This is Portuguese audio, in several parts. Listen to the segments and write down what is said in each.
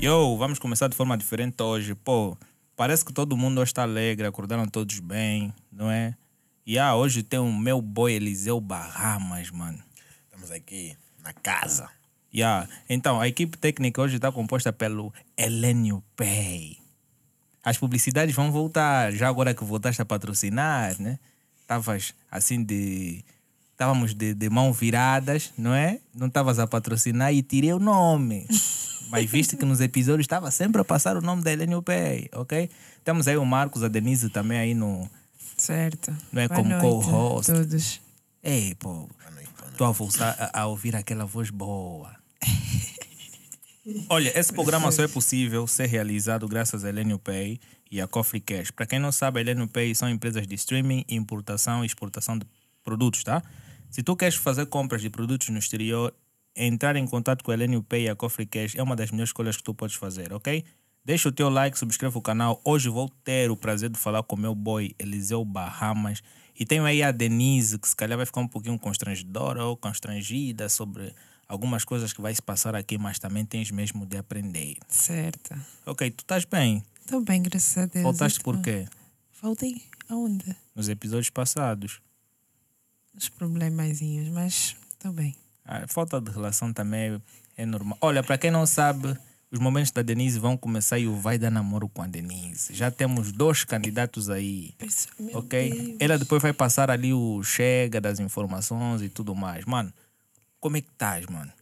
Yo, vamos começar de forma diferente hoje. Pô, parece que todo mundo hoje está alegre, acordaram todos bem, não é? E ah, hoje tem o meu boy Eliseu Bahamas, mano. Estamos aqui na casa. Yeah. Então, a equipe técnica hoje está composta pelo Elenio Pay. As publicidades vão voltar, já agora que voltaste a patrocinar, né? Estavas assim de. Estávamos de, de mão viradas, não é? Não estavas a patrocinar e tirei o nome. Mas viste que nos episódios estava sempre a passar o nome da Elenio Pay, ok? Temos aí o Marcos, a Denise também aí no. Certo. Não é Boa como co-host. Todos. Ei, pô, boa noite. Estou a voltar a, a ouvir aquela voz boa. Olha, esse programa só é possível ser realizado graças a Elenio Pay e a Coffee Cash. Para quem não sabe, a Elenio Pay são empresas de streaming, importação e exportação de produtos, tá? Se tu queres fazer compras de produtos no exterior, entrar em contato com a Elenio Pay e a Coffee Cash é uma das melhores escolhas que tu podes fazer, ok? Deixa o teu like, subscreva o canal. Hoje vou ter o prazer de falar com o meu boy Eliseu Bahamas. E tenho aí a Denise, que se calhar vai ficar um pouquinho constrangedora ou constrangida sobre algumas coisas que vai se passar aqui, mas também tens mesmo de aprender. Certo. Ok, tu estás bem? Estou bem, graças a Deus. Voltaste E tu? por quê? Voltei aonde? Nos episódios passados. Os problemazinhos, mas estou bem. A falta de relação também é, é normal. Olha, para quem não sabe, os momentos da Denise vão começar e o vai dar namoro com a Denise. Já temos dois candidatos aí. Meu Ok? Deus. Ela depois vai passar ali o chega das informações e tudo mais. Mano, como é que estás, mano?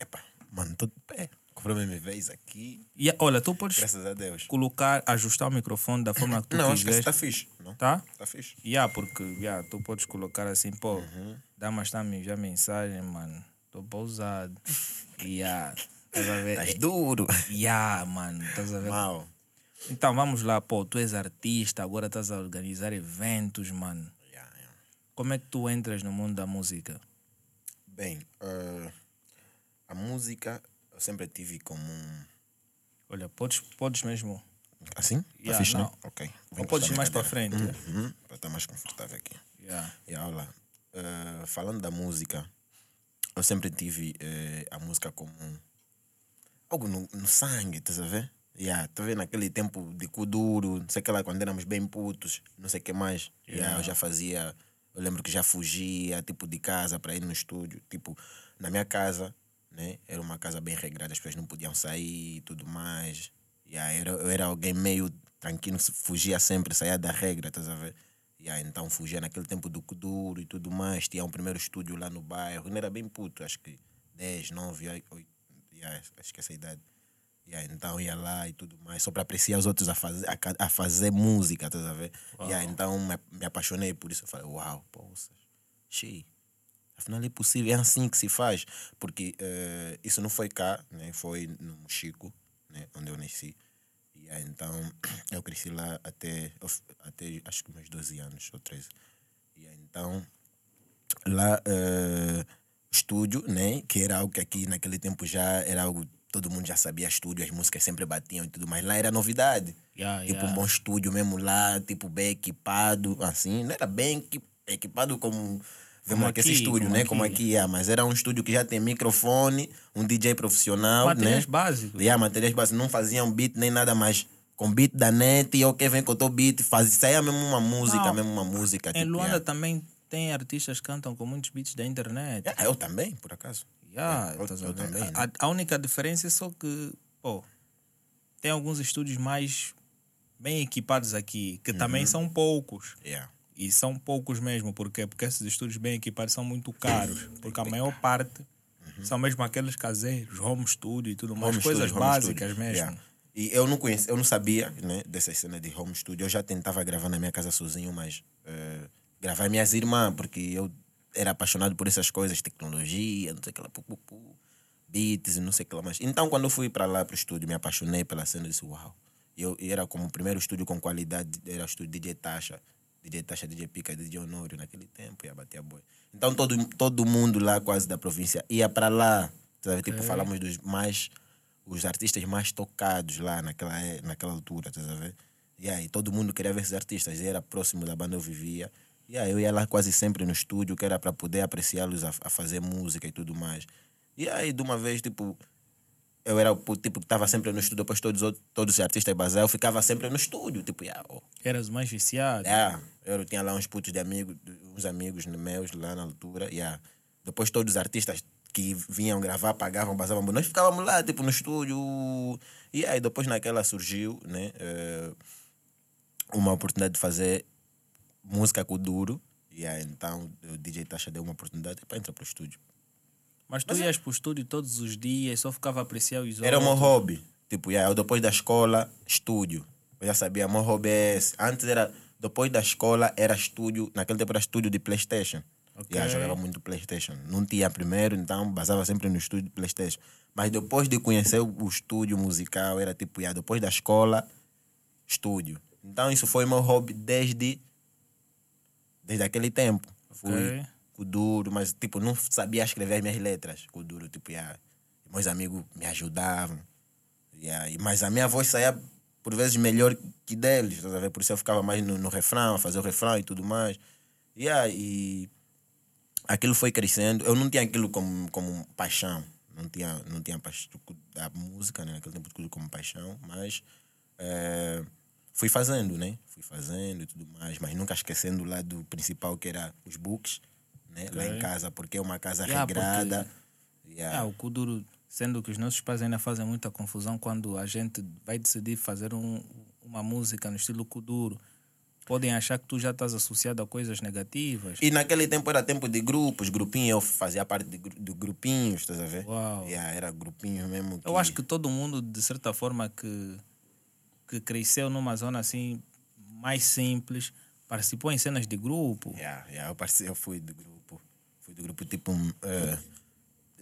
Epa, mano, tô de pé. Comprei minha vez aqui. E, olha, tu podes Graças a Deus. colocar, ajustar o microfone da forma que tu Não, acho que quiseres. está fixe. Não? Tá? Está fixe. Yeah, porque yeah, tu podes colocar assim, pô, dá mais tá me enviar mensagem, mano. Tô pausado. Yeah. Estás a ver? Estás duro. Yeah, mano. Estás a ver? Mal. Então vamos lá, pô. Tu és artista, agora estás a organizar eventos, mano. Yeah, yeah. Como é que tu entras no mundo da música? Bem, eh, a música sempre tive como um... Olha, podes, podes mesmo. Assim? Yeah, fixe, não? não. Ok. Ou podes ir mais para frente. Uhum, para estar mais confortável aqui. Yeah. E aula. eh, falando da música, eu sempre tive eh, a música como um- algo no, no sangue, estás a ver? Yeah, tá vendo naquele tempo de cu duro, não sei o que lá, quando éramos bem putos, não sei o que mais. Yeah, eu já fazia, eu lembro que já fugia, tipo, de casa para ir no estúdio. Tipo, na minha casa, né? Era uma casa bem regrada, as pessoas não podiam sair e tudo mais. Yeah, era, eu era alguém meio tranquilo, fugia sempre, saía da regra, estás a ver? Yeah, então fugia naquele tempo do cu duro e tudo mais. Tinha um primeiro estúdio lá no bairro, não era bem puto, acho que 10, 9, 8, yeah, acho que essa idade. Yeah, então ia lá e tudo mais, só para apreciar os outros a fazer, a, a fazer música, estás a ver? Yeah, então me, me apaixonei por isso. Eu falei, uau, poças, xi, afinal é possível, é assim que se faz. Porque eh, isso não foi cá, né? foi no Chico, né? onde eu nasci. Yeah, então eu cresci lá até, até acho que meus 12 anos ou 13. Yeah, então lá o estúdio, né? Que era algo que aqui naquele tempo já era algo. Todo mundo já sabia estúdio, as músicas sempre batiam e tudo, mas lá era novidade. Yeah, tipo yeah. um bom estúdio mesmo lá, tipo bem equipado, assim. Não era bem equi- equipado como Como aqui esse aqui, estúdio, como né? Como aqui. aqui é, mas era um estúdio que já tem microfone, um DJ profissional, Materiais né? básicos. Yeah, materiais básicos, não faziam beat nem nada mais. Com beat da net, e com o teu beat, faz, saía mesmo uma música, Não, mesmo uma música. Em tipo, Luanda yeah. também tem artistas que cantam com muitos beats da internet. Yeah, eu também, por acaso. Yeah, eu- eu também, né? a, a única diferença é só que, pô, tem alguns estúdios mais bem equipados aqui, que Uhum. também são poucos. Yeah. E são poucos mesmo, por quê? Porque esses estúdios bem equipados são muito caros. Porque a maior parte são mesmo aqueles caseiros, home studio e tudo mais, Home coisas studio, básicas studio. mesmo. Yeah. E eu não conhecia, eu não sabia né, dessa cena de home studio. Eu já tentava gravar na minha casa sozinho, mas eh, gravar minhas irmãs, porque eu era apaixonado por essas coisas, tecnologia, não sei o que lá, pu, pu, pu, beats e não sei o que lá mais. Então, quando eu fui para lá para o estúdio, me apaixonei pela cena e disse, uau. Eu e era como o primeiro estúdio com qualidade, era o estúdio DJ Tasha. DJ Tasha, DJ Pica, DJ Honório naquele tempo, ia bater a boi. Então todo, todo mundo lá quase da província ia para lá. Sabe? Tipo, falamos dos mais, os artistas mais tocados lá naquela, é- naquela altura, estás a ver? E aí todo mundo queria ver esses artistas, e era próximo da banda eu vivia. Yeah, eu ia lá quase sempre no estúdio, que era para poder apreciá-los a, a fazer música e tudo mais. E aí, de uma vez, tipo, eu era o tipo que estava sempre no estúdio, depois todos, todos os artistas basados, eu ficava sempre no estúdio, tipo, yeah, oh, Eras mais viciado. Yeah, eu tinha lá uns putos de amigos, uns amigos meus lá na altura. Yeah. Depois todos os artistas que vinham gravar, pagavam, passavam. Nós ficávamos lá, tipo, no estúdio. E aí depois naquela surgiu, né? eh, uma oportunidade de fazer música com o Duro. E aí então o DJ Tasha deu uma oportunidade para entrar para o estúdio. Mas tu ias pro estúdio todos os dias, só ficava a apreciar os Era o meu outros. hobby. Tipo, yeah, eu depois da escola, estúdio. Eu já sabia, meu hobby é esse. Antes era, depois da escola, era estúdio. Naquele tempo era estúdio de Playstation. Ok. Yeah, jogava muito Playstation. Não tinha primeiro, então basava sempre no estúdio de Playstation. Mas depois de conhecer o estúdio musical, era tipo, yeah, depois da escola, estúdio. Então isso foi meu hobby desde, desde aquele tempo. Fui Ok. com o duro, mas tipo, não sabia escrever as minhas letras com duro. Tipo, yeah, meus amigos me ajudavam. E- mas a minha voz saía por vezes melhor que deles, a ver? Por isso eu ficava mais no, no refrão, a fazer o refrão e tudo mais. Yeah, e aquilo foi crescendo. Eu não tinha aquilo como, como paixão. Não tinha, não tinha paixão da música, né? Naquele tempo tudo como paixão, mas eh, fui fazendo, né? Fui fazendo e tudo mais, mas nunca esquecendo o lado principal que era os books, né? Lá em casa, porque é uma casa Yeah, porque- regrada. Yeah. Ah, o Kuduro, sendo que os nossos pais ainda fazem muita confusão quando a gente vai decidir fazer um- uma música no estilo Kuduro. Podem achar que tu já estás associado a coisas negativas. E naquele tempo era tempo de grupos, grupinhos, eu fazia parte de, de grupinhos, estás a ver? Uau. Yeah, era grupinhos mesmo. Eu acho que todo mundo, de certa forma, que, que cresceu numa zona assim mais simples, participou em cenas de grupo. Yeah, yeah, eu, participei, eu fui do grupo. Fui do grupo tipo. eh,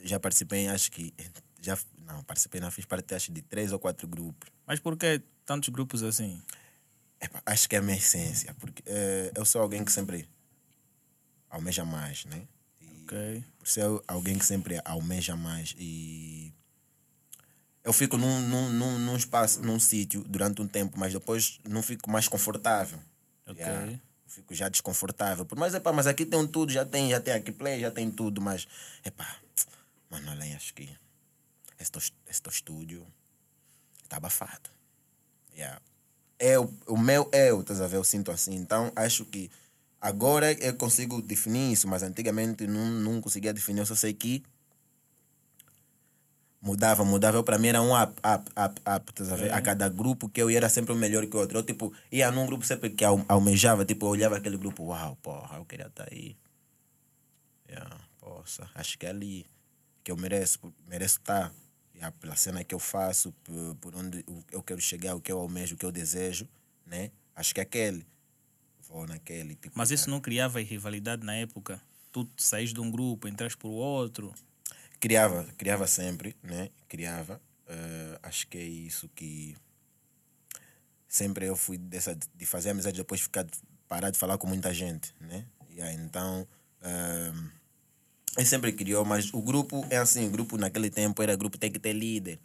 já participei, acho que. Já, não, participei, não fiz parte acho de três ou quatro grupos. Mas por que tantos grupos assim? Epa, acho que é a minha essência, porque eh, eu sou alguém que sempre almeja mais, né? E Ok. por ser alguém que sempre almeja mais e eu fico num, num, num, num espaço, num sítio durante um tempo, mas depois não fico mais confortável. Ok. Yeah. Fico já desconfortável. Por mais, epá, mas aqui tem tudo, já tem, já tem aqui play, já tem tudo, mas epá, mano, além acho que esse teu estúdio está abafado. Yeah. Eu, o meu eu, estás a ver? Eu sinto assim. Então acho que agora eu consigo definir isso, mas antigamente não, não conseguia definir. Eu só sei que mudava, mudava. Eu, para mim era um up, up, up, up. A ver? A cada grupo que eu ia era sempre o melhor que o outro. Eu, tipo, ia num grupo sempre que al- almejava, tipo, eu olhava aquele grupo, uau, porra, eu queria estar aí. Yeah, poxa, acho que é ali que eu mereço, mereço estar. Yeah, pela cena que eu faço, por, por onde eu- quero chegar, o que eu almejo, o que eu desejo, né? Acho que é aquele. Vou naquele. Tipo, Mas isso não criava rivalidade na época? Tu saís de um grupo, entras por outro. criava, criava sempre, né? Criava. Eh, acho que é isso que sempre eu fui dessa de fazer amizade depois ficar parar de falar com muita gente, né? E então eh, ele sempre criou, mas o grupo é assim, o grupo naquele tempo era grupo tem que ter líder.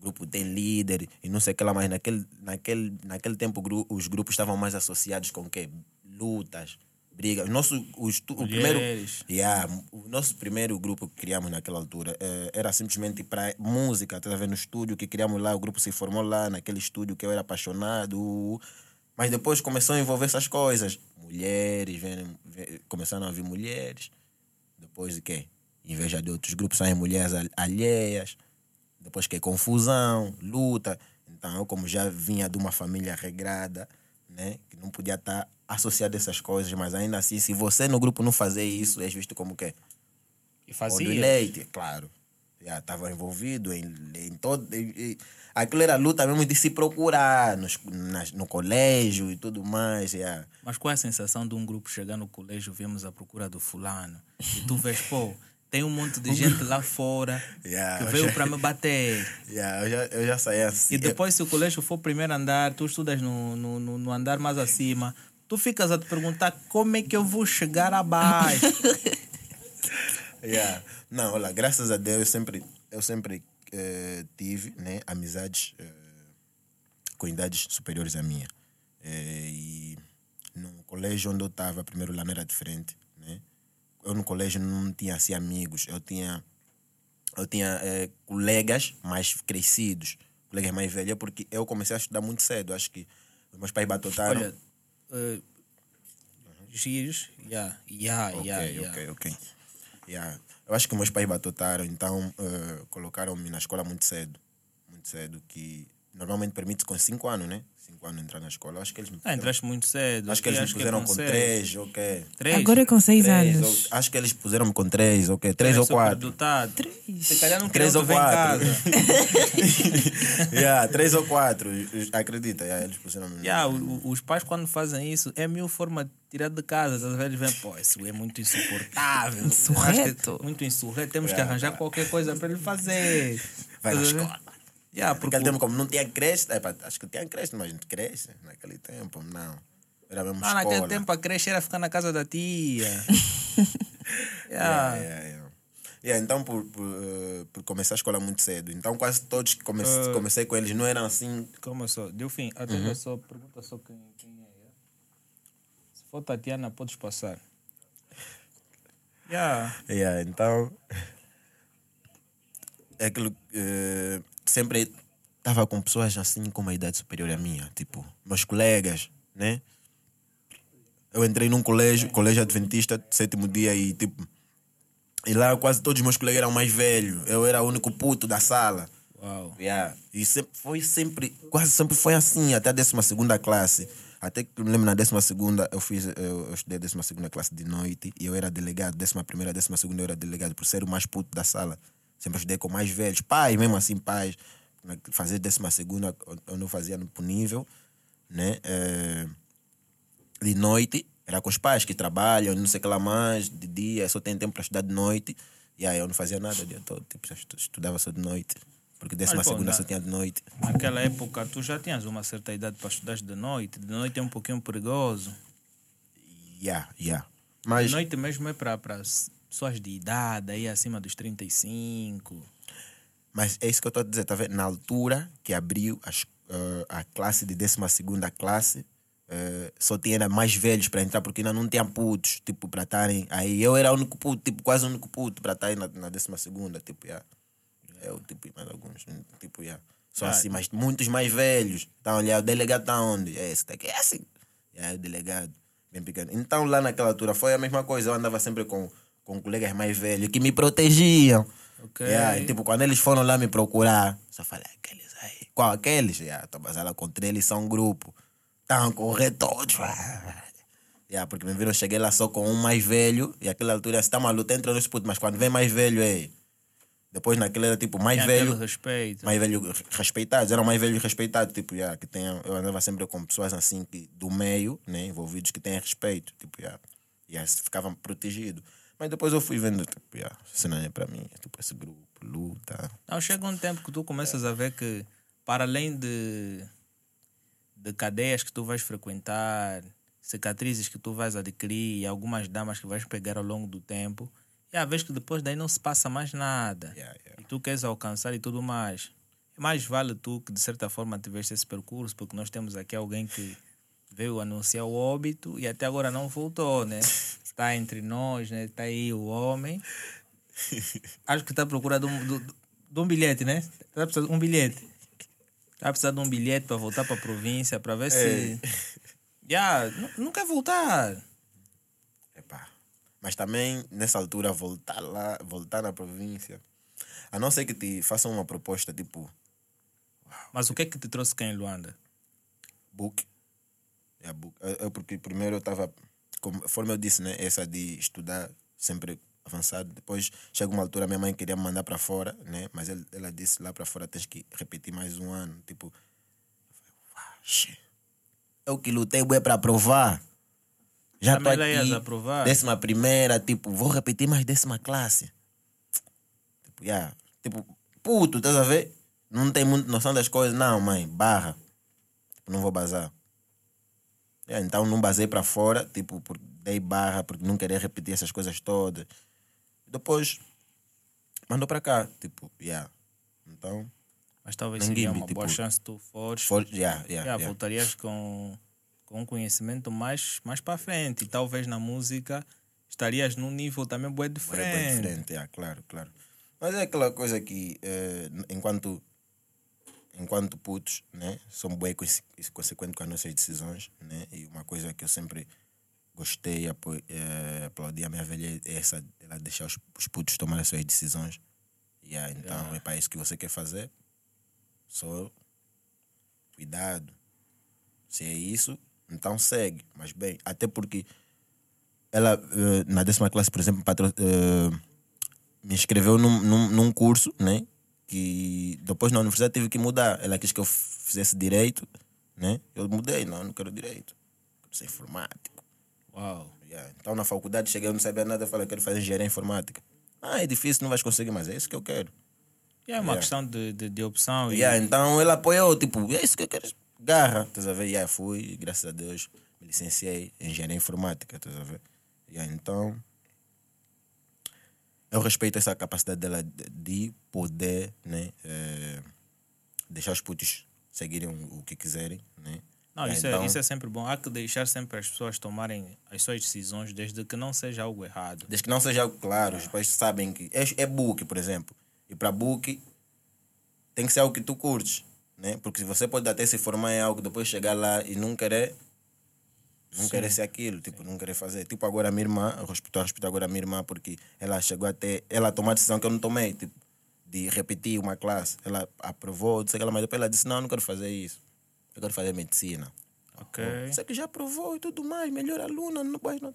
Grupo tem líder e não sei o que lá, mas naquele, naquele, naquele tempo gru- os grupos estavam mais associados com o quê? Lutas, brigas. O Nosso, o, estu- o primeiro. Yeah, o nosso primeiro grupo que criamos naquela altura eh, era simplesmente para música, estás a ver no estúdio que criamos lá, o grupo se formou lá naquele estúdio que eu era apaixonado, mas depois começou a envolver essas coisas. Mulheres, vem, vem- começaram a vir mulheres, depois de quê? Inveja de outros grupos, saem mulheres al- alheias, depois que confusão, luta. Então eu como já vinha de uma família regrada, né, que não podia estar associado a essas coisas, mas ainda assim, se você no grupo não fazer isso, és visto como que E fazia. leite, claro. Já estava envolvido em, em todo. em- em- aquilo era luta mesmo de se procurar nos, nas- no colégio e tudo mais. já. Mas qual é a sensação de um grupo chegar no colégio, vemos à procura do fulano, e tu vês, pô, tem um monte de gente lá fora Yeah, que veio já- para me bater. já, eu, já, eu já saí assim. E depois, se o colégio for primeiro andar, tu estudas no, no, no, no andar mais acima, tu ficas a te perguntar como é que eu vou chegar abaixo. Yeah. Não, olha, graças a Deus eu sempre, eu sempre eh, tive né, amizades eh, com idades superiores à minha. Eh, e no colégio onde eu estava, primeiro lá não era diferente, né? Eu no colégio não tinha assim amigos, eu tinha eu tinha eh, colegas mais crescidos, colegas mais velhos, porque eu comecei a estudar muito cedo. Acho que meus pais batotaram. Olha, uh, giros, yeah, yeah, ok, yeah, yeah. ok, ok. Yeah. Eu acho que meus pais batotaram, então eh, colocaram-me na escola muito cedo. Muito cedo, que normalmente permite com 5 anos, né? 5 anos entrar na escola. Acho que eles me Ah, entraste muito cedo. Acho que eles me puseram com seis. 3, ok. Três? Agora com seis Três, anos. ou- acho que eles puseram-me com 3, ok. 3 ou 4. Dotado. Três. Se calhar não Três queriam ou que vem em quatro. casa. yeah, 3 ou 4. Acredita, yeah, eles puseram-me. Yeah, o- os pais, quando fazem isso, é mil forma de tirar de casa. Às vezes vêm, pô, isso é muito insuportável. Insurreto. É Muito insurreto. Temos que arranjar qualquer coisa para ele fazer. Vai na escola. Yeah, porque Naquele tempo, como não tinha creche, epa, acho que tinha creche, mas não creche naquele tempo, não. Era mesmo ah, escola. naquele tempo a creche era ficar na casa da tia. yeah. Yeah, yeah, então, por, por, eh, por começar a escola muito cedo. Então, quase todos que comece, Ah. comecei com eles não eram assim. Calma só, deu fim. Atenda só, pergunta só quem, quem é. Se for Tatiana, podes passar. Yeah. Yeah, então. É aquilo. eh, sempre estava com pessoas assim com uma idade superior à minha. Tipo, meus colegas, né? Eu entrei num colégio, colégio adventista, sétimo dia, e tipo. E lá quase todos os meus colegas eram mais velhos. Eu era o único puto da sala. Uau. Yeah. E sempre, foi sempre, quase sempre foi assim, até a 12 classe. Até que me lembro na 12 eu fiz, eu, eu estudei a 12 segunda classe de noite e eu era delegado. 11 primeira, 12 segunda eu era delegado por ser o mais puto da sala. Sempre estudei com mais velhos, pais, mesmo assim, pais. Na- Fazer 12 segunda eu não fazia no nível, né? Eh, de noite, era com os pais que trabalham, não sei o que lá mais, de dia, só tem tempo para estudar de noite. E aí eu não fazia nada o dia todo, tipo, estudava só de noite. Porque décima pô, segunda na- só tinha de noite. Naquela época, tu já tinhas uma certa idade para estudar de noite. De noite é um pouquinho perigoso. Yeah, yeah. De Mas, noite mesmo é para pessoas de idade, aí acima dos 35. mas é isso que eu estou a dizer, tá vendo? Na altura que abriu as, eh, a classe de décima segunda classe, eh, só tinha mais velhos para entrar, porque ainda não tinha putos, tipo, para estarem aí. Eu era o único puto, tipo, quase o único puto para estar aí na, na décima segunda, tipo, yeah. Eu, tipo, e mais alguns, tipo, yeah. Só Ah, assim, mas muitos mais velhos. Então, olha, o delegado está onde? É, esse daqui é assim. É o delegado, bem pequeno. Então, lá naquela altura, foi a mesma coisa. Eu andava sempre com, com colegas mais velhos que me protegiam. Yeah, e, tipo, quando eles foram lá me procurar, só falei, aqueles aí. Qual aqueles? Yeah, tô basada contra eles, são um grupo. Estão a correr todos. Yeah, porque me viram, cheguei lá só com um mais velho, e aquela altura, se tá uma luta entre os putos, mas quando vem mais velho, é. Depois naquele era tipo mais Tem velho, respeito. mais velho respeitados, eram mais velhos respeitados, tipo, yeah, que tenham, eu andava sempre com pessoas assim que, do meio, né, envolvidos que têm respeito, tipo, yeah, yeah, ficavam protegidos. Mas depois eu fui vendo, tipo, yeah, isso não é para mim, é tipo esse grupo, luta. Não, chega um tempo que tu começas a ver que, para além de, de cadeias que tu vais frequentar, cicatrizes que tu vais adquirir e algumas damas que vais pegar ao longo do tempo, e a vez que depois daí não se passa mais nada. Yeah, yeah. E tu queres alcançar e tudo mais. Mais vale tu que de certa forma tiveste esse percurso, porque nós temos aqui alguém que veio anunciar o óbito e até agora não voltou, né? Está entre nós, né? Está aí o homem. Acho que está à procura de um, de, de um bilhete, né? Está precisando de um bilhete. Está precisando de um bilhete para voltar para a província, para ver se. Já, não, não quer voltar. Epá. Mas também, nessa altura, voltar lá, voltar na província, a não ser que te façam uma proposta tipo Mas o que é que te trouxe cá em Luanda? book. É, book. Eu, eu, porque primeiro eu estava, conforme eu disse, né, essa de estudar sempre avançado. Depois chega uma altura, minha mãe queria me mandar para fora, né, mas ele, ela disse lá para fora tens que repetir mais um ano. Tipo, eu falei, "Vaxe, eu que lutei bué para provar. Já tô Também aqui, aprovar? décima primeira, tipo, vou repetir mais décima classe. Tipo, yeah, tipo, puto, estás a ver? Não tem muita noção das coisas. Não, mãe, barra. Tipo, não vou bazar. Yeah, então não basei para fora, tipo, por, dei barra porque não queria repetir essas coisas todas. Depois mandou para cá, tipo, yeah. Então, Mas talvez seria me, uma tipo, boa chance tu fores. for, yeah, yeah, Yeah, yeah. Voltarias com, com um conhecimento mais, mais para frente. E talvez na música estarias num nível também bem É diferente. bem diferente, é, claro, claro. Mas é aquela coisa que, eh, enquanto, enquanto putos, né, são bem conse- consequentes com as nossas decisões, né, e uma coisa que eu sempre gostei, apo, eh, aplaudi a minha velha é essa, ela deixar os, os putos tomar as suas decisões. Yeah, então, é para isso que você quer fazer. Só cuidado. Se é isso, então segue. Mas bem, até porque ela, eh, na décima classe, por exemplo, patro, eh, me inscreveu num, num, num curso, né? Que depois na universidade tive que mudar. Ela quis que eu fizesse direito, né? Eu mudei, não, não quero direito. Quero ser informático. Uau. Yeah. Então na faculdade cheguei, eu não sabia nada, falei, quero fazer engenharia informática. Ah, é difícil, não vais conseguir, mas é isso que eu quero. E é uma Yeah. questão de, de, de opção. e- Yeah, então ele apoiou, tipo, é isso que eu quero. Garra, estás a ver? Yeah, fui, graças a Deus, me licenciei em engenharia informática, estás a ver? Yeah, então, eu respeito essa capacidade dela de- de poder, né, eh, deixar os putos seguirem o que quiserem, né? Não, isso, então, é, isso é sempre bom. Há que deixar sempre as pessoas tomarem as suas decisões, desde que não seja algo errado. Desde que não seja algo claro, os pais sabem que é, é book, por exemplo. E para book tem que ser algo que tu curtes, né? Porque você pode até se formar em algo, depois chegar lá e não querer não querer ser aquilo, tipo, não querer fazer. Tipo, agora a minha irmã, eu respeito, eu respeito agora a minha irmã porque ela chegou até, ela tomou a decisão que eu não tomei, tipo, de repetir uma classe. Ela aprovou, disse aquela, mas depois ela disse, não, eu não quero fazer isso. Eu quero fazer medicina. Ok. Você que já aprovou e tudo mais, melhor aluna, não vai não.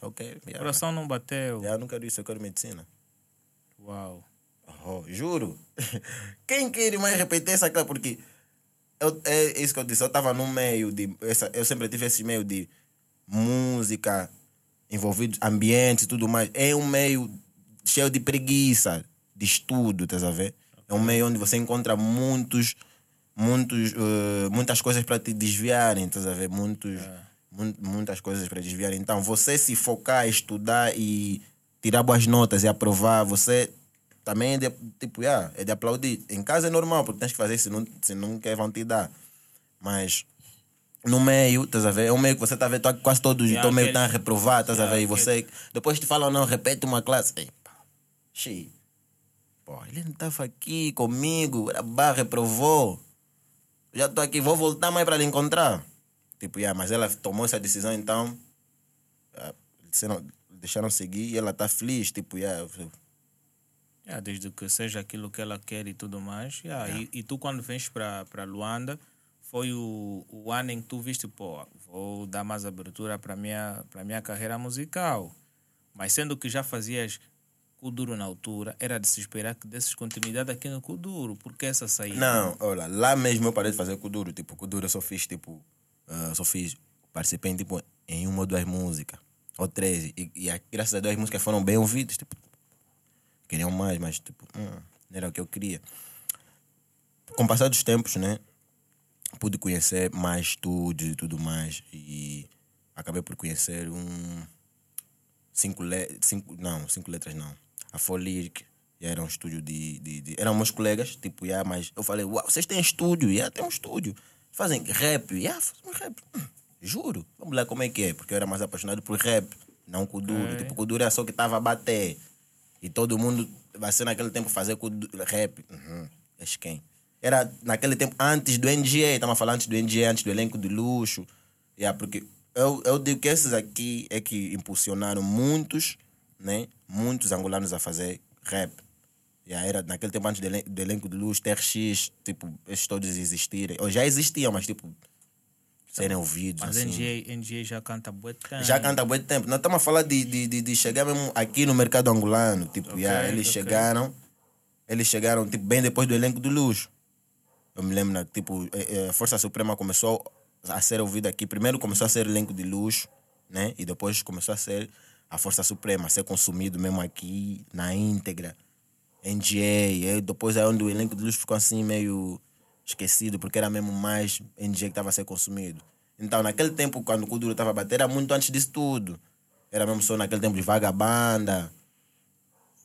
Ok, O coração não bateu. Eu não quero isso, eu quero medicina. Uau. Oh, juro. Quem quer mais repetir essa classe? Porque eu, é isso que eu disse. Eu estava no meio de. Essa, eu sempre tive esse meio de música, envolvido, ambiente e tudo mais. É um meio cheio de preguiça, de estudo, estás a ver? É um meio onde você encontra muitos, muitos, eh, muitas coisas para te desviarem, estás a ver? Muitos, mun- muitas coisas para desviar. Então, você se focar, estudar e tirar boas notas e aprovar, você também é de, tipo, yeah, é de aplaudir. Em casa é normal, porque tens que fazer, se não, se não quer, vão te dar. Mas no meio, estás a ver? É um meio que você está a ver, tô- quase todos Yeah, estão meio estão a reprovar, estás a Yeah, ver? E você, depois te falam, não, repete uma classe. Ei, pá, xi. Pô, ele não estava aqui comigo, barra, reprovou. Já estou aqui, vou voltar mais para lhe encontrar. Tipo, yeah, mas ela tomou essa decisão, então. ah, deixaram seguir e ela está feliz. Tipo, yeah, Yeah, desde que seja aquilo que ela quer e tudo mais. Yeah, E, e tu, quando vens para Luanda, foi o, o ano em que tu viste, pô, vou dar mais abertura para minha para minha carreira musical. Mas sendo que já fazias Kuduro na altura, era de se esperar que desses continuidade aqui no Kuduro. Por que essa saída? Não, olha, lá mesmo eu parei de fazer Kuduro. Tipo, Kuduro eu só fiz, tipo, ah, só fiz, participei em, tipo, em uma ou duas músicas, ou três. E, e a- graças a Deus as músicas foram bem ouvidas, tipo, queriam mais, mas, tipo, hum, não era o que eu queria. Com o passar dos tempos, né, pude conhecer mais estúdios e tudo mais. E acabei por conhecer um. Cinco, le cinco Não, cinco letras não. A Folic. Era um estúdio de, de, de- Eram meus colegas, tipo, yeah, mas eu falei, uau, vocês têm estúdio? Yeah, tem um estúdio. Fazem rap? Yeah, fazem rap. Hum, juro. Vamos lá como é que é, porque eu era mais apaixonado por rap, não Kuduro. Ok. Tipo, Kuduro era só que estava a bater. E todo mundo vai ser naquele tempo fazer kudu- rap. Uhum. És quem? Era naquele tempo antes do NGA, estamos falando antes do NGA, antes do elenco de luxo. Yeah, porque eu, eu digo que esses aqui é que impulsionaram muitos, né? Muitos angolanos a fazer rap. Yeah, era naquele tempo antes do, elen- do elenco de luxo, TRX, tipo, esses todos existirem. Ou já existiam, mas tipo, serem ouvidos. Mas assim. NGA, NGA já canta bué tempo. Já canta há muito tempo. Nós estamos a falar de, de, de, de chegar mesmo aqui no mercado angolano. Tipo, Ok, yeah, eles ok. chegaram. Eles chegaram tipo, bem depois do elenco do luxo. Eu me lembro, né, tipo, eh, eh, a Força Suprema começou a ser ouvida aqui. Primeiro começou a ser elenco de luxo, né? E depois começou a ser a Força Suprema, a ser consumido mesmo aqui na íntegra. NGA. E depois é onde o elenco de luxo ficou assim meio esquecido, porque era mesmo mais NGA que estava a ser consumido. Então, naquele tempo, quando o Kuduro estava a bater, era muito antes disso tudo. Era mesmo só naquele tempo de vagabanda,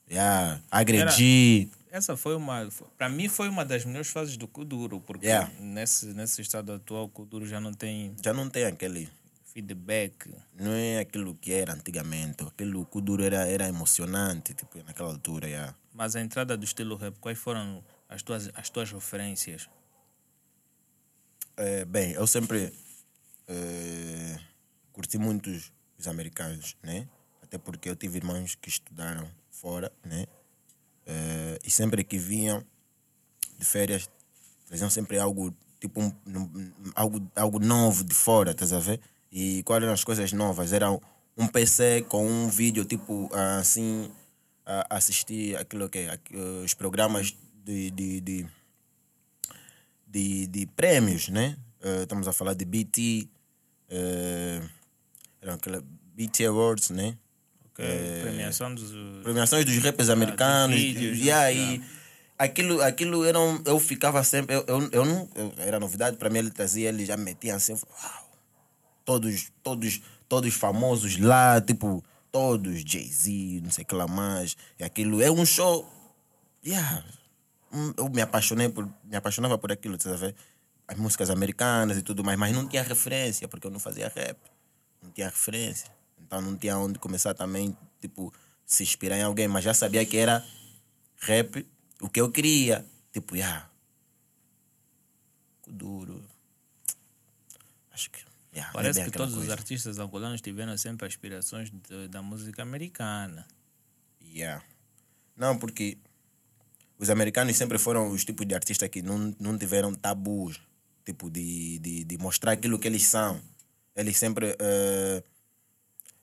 yeah, agredir. essa foi uma. Para mim, foi uma das melhores fases do Kuduro, porque Yeah. nesse, nesse estado atual, o Kuduro já não tem Já não tem aquele. feedback. Não é aquilo que era antigamente. Aquilo que duro era, era emocionante, tipo, naquela altura. Yeah. Mas a entrada do estilo rap, quais foram as tuas, as tuas referências? É, bem, eu sempre é, curti muito os, os americanos, né? Até porque eu tive irmãos que estudaram fora, né? É, e sempre que vinham de férias, traziam sempre algo, tipo, um, um- algo, algo novo de fora, estás a ver? E quais eram as coisas novas? Era um PC com um vídeo, tipo, assim, a assistir aquilo que aqu- os programas de, de, de de, de prêmios, né? Eh, estamos a falar de BT, eh, eram aquela BT Awards, né? Ok? Premiação dos. uh, Premiações dos rappers americanos. vídeos, e aí, aquilo, aquilo era um, eu ficava sempre, eu, eu, eu não, eu- era novidade para mim, ele trazia, ele já metia assim, uau, todos, todos, todos famosos lá, tipo, todos, Jay-Z, não sei o que lá mais, e aquilo é um show, yeah, eu me apaixonei por, me apaixonava por aquilo, você ver as músicas americanas e tudo mais, mas não tinha referência, porque eu não fazia rap, não tinha referência, então não tinha onde começar também, tipo, se inspirar em alguém, mas já sabia que era rap, o que eu queria, tipo, yeah, duro, acho que, yeah, é Parece que todos os coisa. artistas angolanos tiveram sempre aspirações de- da música americana. Yeah. Não, porque os americanos sempre foram os tipos de artistas que não, não tiveram tabus, tipo, de, de, de mostrar aquilo que eles são. Eles sempre eh,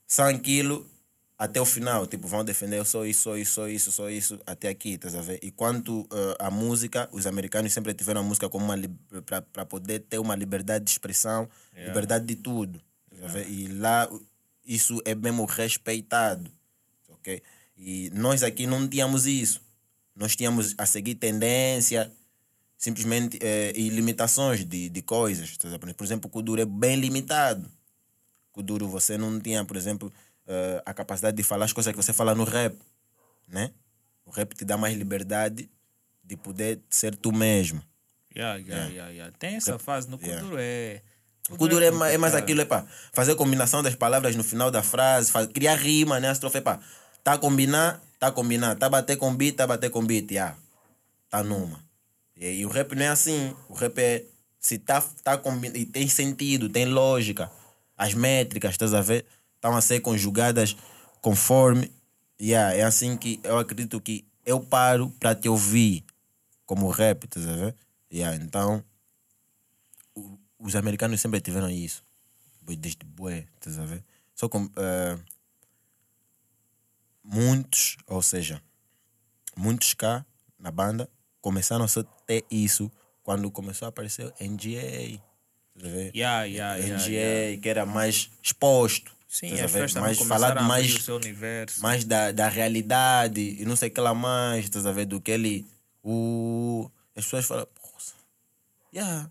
são aquilo até o final, tipo, vão defender eu sou isso, sou isso, sou isso, sou isso, até aqui, estás a ver? E quanto eh, à música, os americanos sempre tiveram a música como uma para poder ter uma liberdade de expressão, liberdade de tudo, a ver? E lá isso é mesmo respeitado, ok? E nós aqui não tínhamos isso. Nós tínhamos a seguir tendência, simplesmente, eh, e limitações de, de coisas. Por exemplo, o Kuduro é bem limitado. Kuduro, você não tinha, por exemplo, eh, a capacidade de falar as coisas que você fala no rap, né? O rap te dá mais liberdade de poder ser tu mesmo. Yeah, yeah, yeah, yeah. Tem essa fase no. Kuduro, é. O Kuduro é, é mais complicado. aquilo, é pá, fazer combinação das palavras no final da frase, criar rima, né? A estrofe, é pá, tá combinar, tá combinar, tá bater com beat, tá bater com beat, yeah. tá numa. E, e o rap não é assim, o rap é, se tá, tá combinando, e tem sentido, tem lógica, as métricas, estás a ver, estão a ser conjugadas conforme, yeah, é assim que eu acredito que eu paro para te ouvir como rap, estás a ver? Yeah, então, o- os americanos sempre tiveram isso. Desde bué, estás a ver? Só com eh, muitos, ou seja, muitos cá na banda começaram a ter isso quando começou a aparecer o NGA. Yeah, yeah, NGA, yeah. que era mais exposto. Sim, as pessoas mais falado mais o seu universo. mais da, da realidade e não sei o que lá mais, estás a ver? Do que ele. O... As pessoas falam, yeah.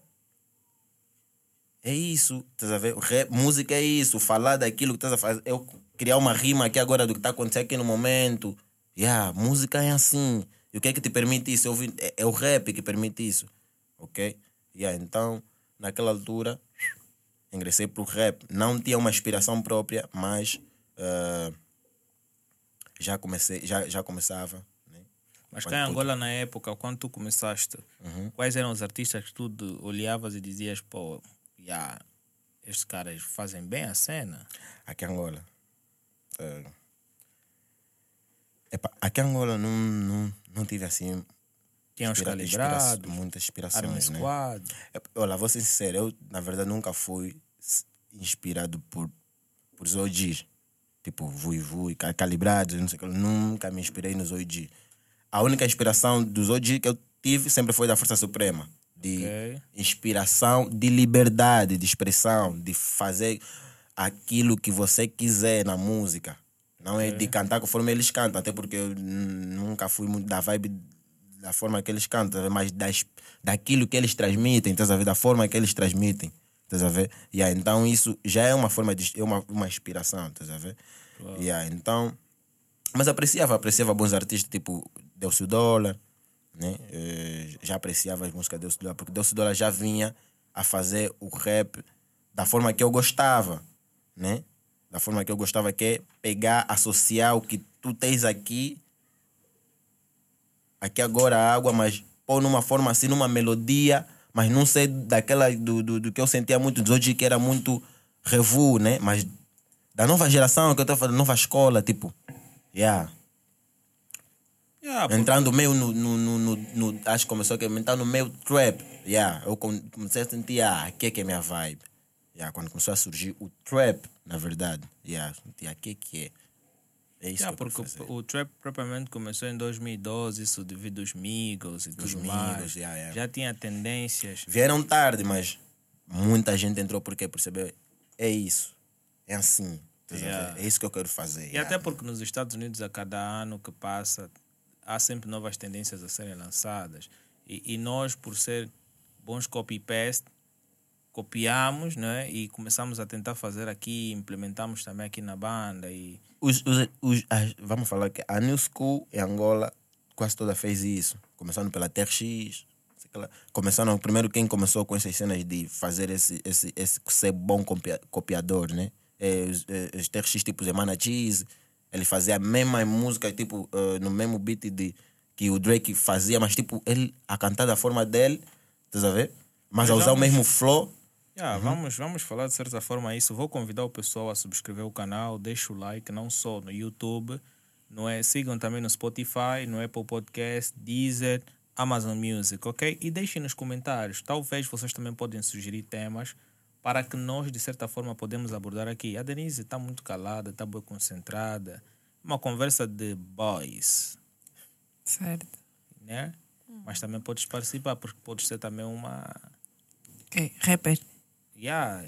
É isso, estás a ver? Rap, música é isso, falar daquilo que estás a fazer. Eu criar uma rima aqui agora do que está acontecendo aqui no momento. Yeah, música é assim. E o que é que te permite isso? Eu é, é o rap que permite isso, ok? Yeah, então, naquela altura, ingressei para o rap. Não tinha uma inspiração própria, mas eh, já comecei, já, já começava. Né? Mas cá em tudo- Angola, na época, quando tu começaste, Uhum. quais eram os artistas que tu olhavas e dizias, pô, yeah, estes caras fazem bem a cena? Aqui em Angola. eh, epa, aqui em Angola não, não, não tive assim Tinha inspira- calibrados, inspira- muitas inspirações. Né? Squad. É, Olha, vou ser sincero, eu na verdade nunca fui inspirado por, por OGs. Tipo, Vui Vui, Ca- Calibrados, não sei o que. Nunca me inspirei nos OG. A única inspiração dos OG que eu tive sempre foi da Força Suprema. De Ok. inspiração, de liberdade, de expressão, de fazer aquilo que você quiser na música. Não é de cantar conforme eles cantam, até porque eu nunca fui muito da vibe da forma que eles cantam, mas das, daquilo que eles transmitem, estás a ver? Da forma que eles transmitem, estás a ver? Yeah, então isso já é uma forma de é uma, uma inspiração, estás a ver? Yeah, então, mas apreciava, apreciava bons artistas tipo Delcio Dólar, né? Eh, já apreciava as músicas de Delcio Dola, porque Delcio Dola já vinha a fazer o rap da forma que eu gostava, né? Da forma que eu gostava, que é pegar, associar o que tu tens aqui, aqui agora a água, mas pôr numa forma assim, numa melodia, mas não ser daquela do, do, do que eu sentia muito dos hoje, que era muito revu, né? Mas da nova geração, que eu estou falando, nova escola, tipo, yeah. Yeah, Entrando meio no, no, no, no, no- Acho que começou a entrar no meio trap. Yeah, eu com- comecei a sentir, ah, aqui é que é minha vibe. Yeah, quando começou a surgir o trap, na verdade. Yeah, senti, aqui é que é. É isso Yeah, que eu porque o, o trap propriamente começou em 2012, isso devido aos Migos e tudo mais. Migos, yeah, yeah. Já tinha tendências. Vieram tarde, mas muita gente entrou porque percebeu. É isso. É assim. A. É isso que eu quero fazer. E até porque nos Estados Unidos, a cada ano que passa, há sempre novas tendências a serem lançadas. E, e nós, por ser bons copy-paste, copiamos né? e começamos a tentar fazer aqui, implementamos também aqui na banda. E, os, os, os- as- vamos falar que a New School em Angola quase toda fez isso. Começando pela TRX. Começando, primeiro quem começou com essas cenas de fazer esse, esse, esse ser bom copia- copiador, né? É, os, é, os TRX tipo Zemana Cheese, ele fazia a mesma música, tipo, eh, no mesmo beat de, que o Drake fazia, mas tipo, ele a cantar da forma dele, estás a ver? Mas a usar o mesmo flow. yeah, vamos, vamos falar de certa forma isso. Vou convidar o pessoal a subscrever o canal, deixa o like, não só no YouTube, não é? sigam também no Spotify, no Apple Podcast, Deezer, Amazon Music, ok? E deixem nos comentários. Talvez vocês também podem sugerir temas para que nós, de certa forma, podemos abordar aqui. A Denise está muito calada, está bem concentrada. Uma conversa de boys, Certo. né? Mas também podes participar, porque podes ser também uma... Ok, rapper. Yeah.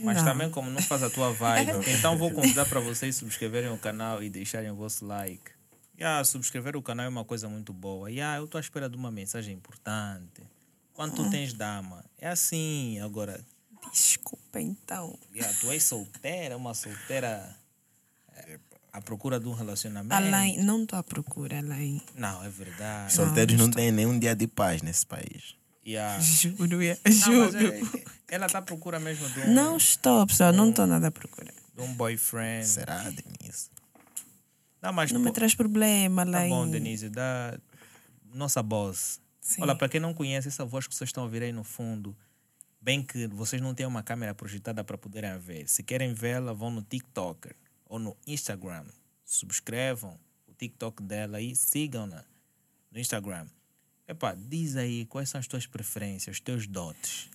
Mas Não. também como não faz a tua vibe, então vou convidar para vocês subscreverem o canal e deixarem o vosso like. Yeah, subscrever o canal é uma coisa muito boa. Yeah, eu estou à espera de uma mensagem importante. Quando tu tens dama, é assim. Agora, Desculpa então. yeah, tu és solteira, uma solteira é, à procura de um relacionamento. Alain, não estou à procura, Alain. Não, é verdade. Solteiros não têm nenhum dia de paz nesse país. Yeah. Juro, é- Não, mas juro. é- é- ela está à procura mesmo de um, Não estou, pessoal, não estou nada à procura. de um boyfriend. Será, Denise? Não, mas Não me traz problema, Tá Alain. bom, Denise, da nossa voz. Sim. Olha, para quem não conhece, essa voz que vocês estão a ouvir aí no fundo, bem que vocês não têm uma câmera projetada para poderem ver. Se querem vê-la, vão no TikTok ou no Instagram. Subscrevam o TikTok dela e sigam-na no Instagram. Epá, diz aí quais são as tuas preferências, os teus dotes.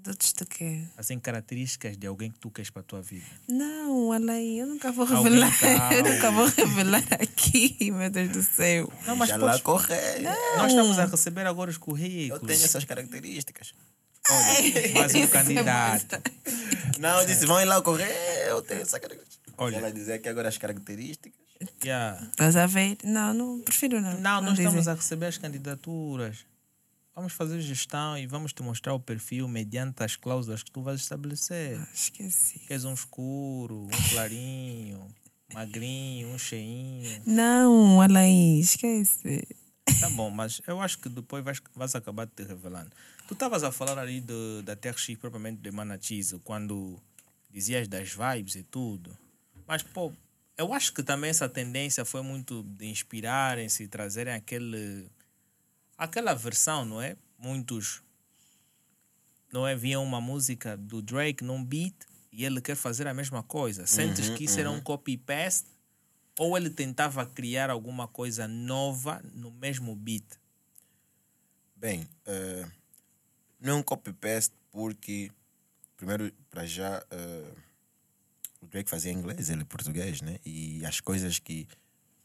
Dotes do quê? Assim, características de alguém que tu queres para a tua vida. Não, Alain, eu nunca vou revelar. Eu nunca vou revelar aqui, meu Deus do céu. Não, mas Já podes- lá correr. nós estamos a receber agora os Eu currículos. tenho essas características. Olha, mais um candidato. Não, eu disse, vão ir lá correr, eu tenho essa característica. Olha. Ela dizer aqui agora as características. Yeah. Estás a ver? Não, não, prefiro não. Não, nós dizem. estamos a receber as candidaturas. Vamos fazer gestão e vamos te mostrar o perfil mediante as cláusulas que tu vais estabelecer. Ah, Esqueci. Queres um escuro, um clarinho, magrinho, um cheinho. Não, Alain, esquece. Tá bom, mas eu acho que depois vais, vais acabar te revelando. Tu estavas a falar ali da TRX propriamente de Manachizo, quando dizias das vibes e tudo. Mas, pô, eu acho que também essa tendência foi muito de inspirarem-se e trazerem aquele, aquela versão, não é? Muitos, não é? Viam uma música do Drake num beat e ele quer fazer a mesma coisa. Sentes que isso era um copy-paste ou ele tentava criar alguma coisa nova no mesmo beat? Bem, eh, não é um copy-paste porque, primeiro, para já, eh, o Drake fazia inglês, ele é português, né? E as coisas que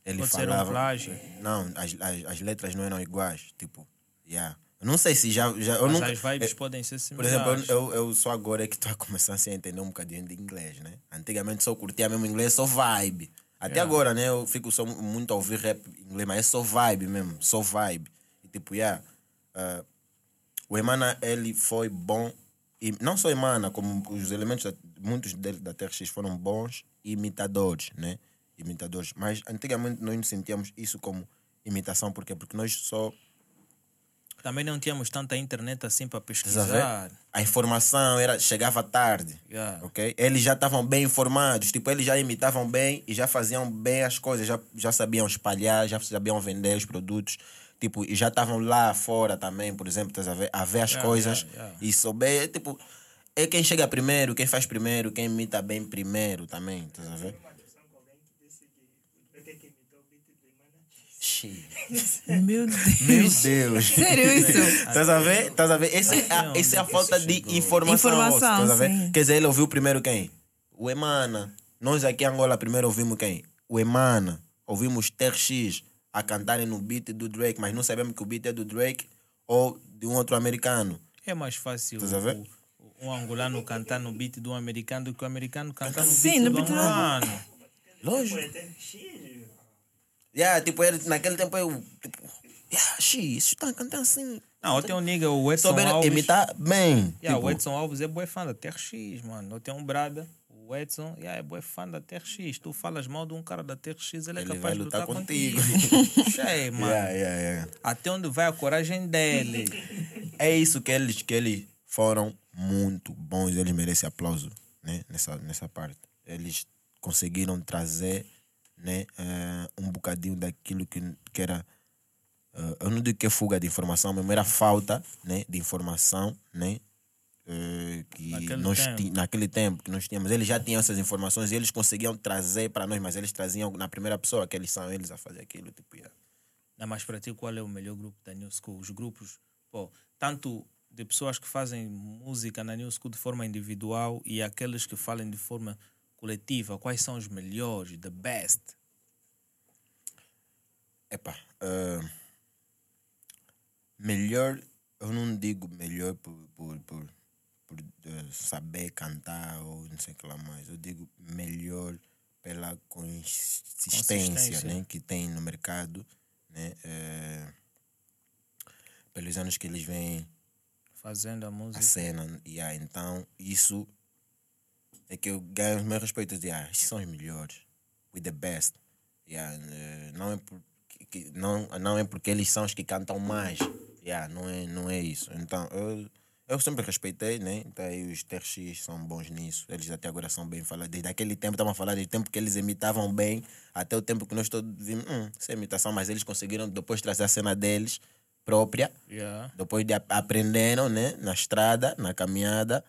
ele Pode ser um falava... plágio. Não, as, as, as letras não eram iguais, tipo, yeah. Eu não sei se já... já eu Mas nunca, as vibes eh, podem ser Por similares. exemplo, eu, eu, eu só agora é que estou a começar assim, a entender um bocadinho de inglês, né? Antigamente só curtia mesmo inglês, só vibe. Até Yeah. agora, né? Eu fico só muito a ouvir rap em inglês, mas é só vibe mesmo, só vibe. E tipo, yeah, ah, o Emana, ele foi bom, e não só Emana, como os elementos, da, muitos deles da TRX foram bons imitadores, né? Imitadores. Mas antigamente nós não sentíamos isso como imitação, por quê? Porque nós só Também não tínhamos tanta internet assim para pesquisar. A informação era, chegava tarde. Yeah. ok? Eles já estavam bem informados, tipo, eles já imitavam bem e já faziam bem as coisas, já, já sabiam espalhar, já sabiam vender os produtos, tipo, e já estavam lá fora também, por exemplo, estás a ver, a ver as Yeah, coisas yeah, yeah. e souber, tipo, é quem chega primeiro, quem faz primeiro, quem imita bem primeiro também, estás a ver? Meu Deus. Meu Deus! Sério isso? Estás a ver? Estás a ver? Essa é a, essa é a falta isso de informação. Informação, a ver? Quer dizer, ele ouviu primeiro quem? O Emana. Nós aqui em Angola primeiro ouvimos quem? O Emana. Ouvimos TRX a cantarem no beat do Drake, mas não sabemos que o beat é do Drake ou de um outro americano. É mais fácil o, um angolano cantar no beat do americano do que o americano cantar no Sim, beat no do beat do- angolano. Lógico. Yeah, tipo, ele, naquele tempo eu. Tipo, yeah, xi, isso está cantando assim. Não, eu tenho um nigga, o Edson Souber Alves. imitar bem. Yeah, tipo, o Edson Alves é bué fã da TRX, mano. Eu tenho um brada, o Edson, yeah, é bué fã da TRX. Tu falas mal de um cara da TRX, ele é Ele capaz vai de lutar, lutar contigo. contigo. Mano. yeah, yeah, yeah. Até onde vai a coragem dele? É isso que eles, que eles foram muito bons, eles merecem aplauso né? nessa, nessa parte. Eles conseguiram trazer né, eh, um bocadinho daquilo que, que era. eh, eu não digo que é fuga de informação, mas era falta né, de informação né, eh, que Naquele nós tempo. ti- naquele tempo que nós tínhamos. Eles já tinham essas informações e eles conseguiam trazer para nós, mas eles traziam na primeira pessoa, que eles são eles a fazer aquilo. Tipo, yeah. Não, mas para ti, qual é o melhor grupo da New School? Os grupos, pô, tanto de pessoas que fazem música na New School de forma individual e aqueles que falam de forma coletiva, quais são os melhores, the best? Epá, ah, melhor, eu não digo melhor por, por, por, por, eh, saber cantar ou não sei o que lá mais. Eu digo melhor pela consistência, Consistência. Né, que tem no mercado, né, eh, pelos anos que eles vêm Fazendo a a música. cena. Yeah, então, isso é que eu ganho os meus respeitos. de ah, esses são os melhores. We the best. Yeah, eh, não, é por, que- que- não, não é porque eles são os que cantam mais. Yeah, não, é, não é isso. Então, eu, eu sempre respeitei, né? Então, aí os TRX são bons nisso. Eles até agora são bem falados. Desde aquele tempo, estamos a falar desde o tempo que eles imitavam bem, até o tempo que nós todos vimos, hum, isso é imitação, mas eles conseguiram depois trazer a cena deles própria. Yeah. Depois de ap- aprenderam, né? Na estrada, na caminhada.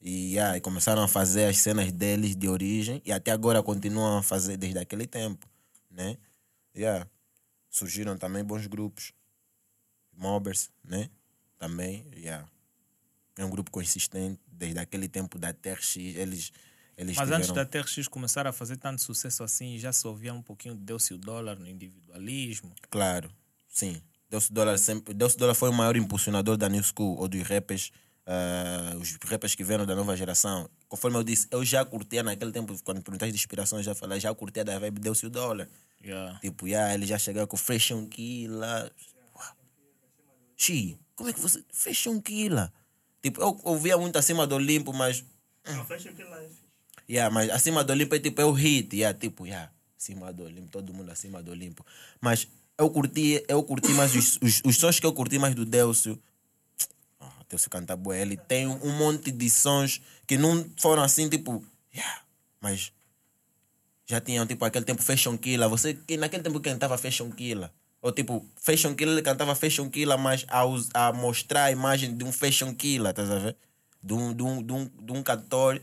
E, yeah, e começaram a fazer as cenas deles de origem. E até agora continuam a fazer desde aquele tempo, né? Yeah. Surgiram também bons grupos. Mobbers, né? Também, yeah. É um grupo consistente. Desde aquele tempo da TRX, eles... eles Mas antes tiveram- da TRX começar a fazer tanto sucesso assim, já se ouvia um pouquinho de Deu-se o dólar no individualismo. Claro, sim. Deus Dólar sempre. Deus Dólar foi o maior impulsionador da New School ou dos rappers, ah, os rappers que vieram da nova geração. Conforme eu disse, eu já curtia naquele tempo, quando perguntaste de inspiração, eu já falei, já curtia da vibe Deus Dólar. Yeah. Tipo, yeah, ele já chegou com Fashion Killer. Xi, como é que você. Fashion Killer. Tipo, eu ouvia muito acima do Olimpo, mas. Yeah, mas acima do Olimpo é tipo, é o hit. Yeah, tipo, yeah, acima do Olimpo, todo mundo acima do Olimpo. Mas eu curti, eu curti mais os, os, os sons que eu curti mais do Delcio. Ah, Delcio canta bué. Ele tem um monte de sons que não foram assim, tipo, yeah, mas já tinham tipo aquele tempo Fashion Killer. Você, que naquele tempo cantava Fashion Killer. Ou tipo, Fashion Killer, ele cantava Fashion Killer, mas a, a mostrar a imagem de um Fashion Killer, tá a ver? De um, de um, de um, de um cantor,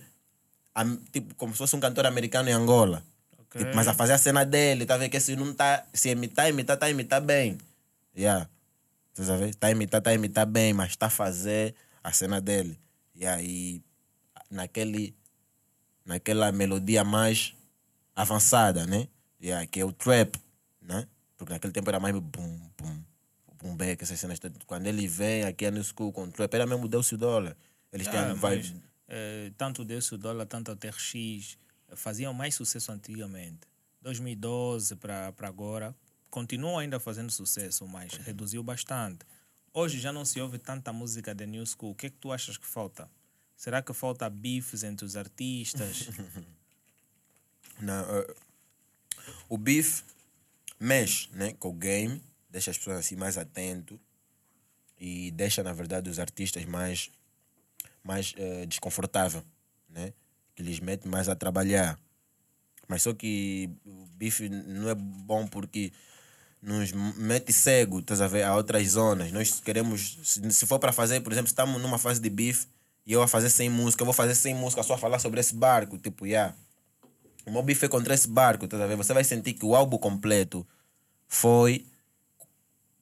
am- tipo, como se fosse um cantor americano em Angola. Ok. Tipo, mas a fazer a cena dele, tá vendo? Que se não tá, se imitar, imitar, tá a imitar bem. Yeah. Tá a ver? Tá a imitar, tá a imitar bem, mas tá a fazer a cena dele. E aí, naquele, naquela melodia mais avançada, né? Yeah, que é o trap, né? Porque naquele tempo era mais bum, bum, bum, back, essas cenas. Quando ele vem aqui no school com o trap, era mesmo Deus dólar. Eles têm Ah, a mas, vibe. eh, tanto o Deu-se o dólar, tanto a TRX eh, faziam mais sucesso antigamente. 2012 para agora, continuam ainda fazendo sucesso, mas reduziu bastante. Hoje já não se ouve tanta música da New School. O que é que tu achas que falta? Será que falta bifes entre os artistas? Não, eh, o beef mexe né, com o game, deixa as pessoas assim mais atentos. e deixa, na verdade, os artistas mais, mais eh, desconfortável, né? Que lhes mete mais a trabalhar. Mas só que o bife não é bom porque nos mete cego, estás a ver, a outras zonas. Nós queremos, se, for para fazer, por exemplo, se estamos numa fase de bife e eu a fazer sem música, eu vou fazer sem música, só a falar sobre esse barco, tipo, yeah. O meu bife é contra esse barco, a ver? Você vai sentir que o álbum completo foi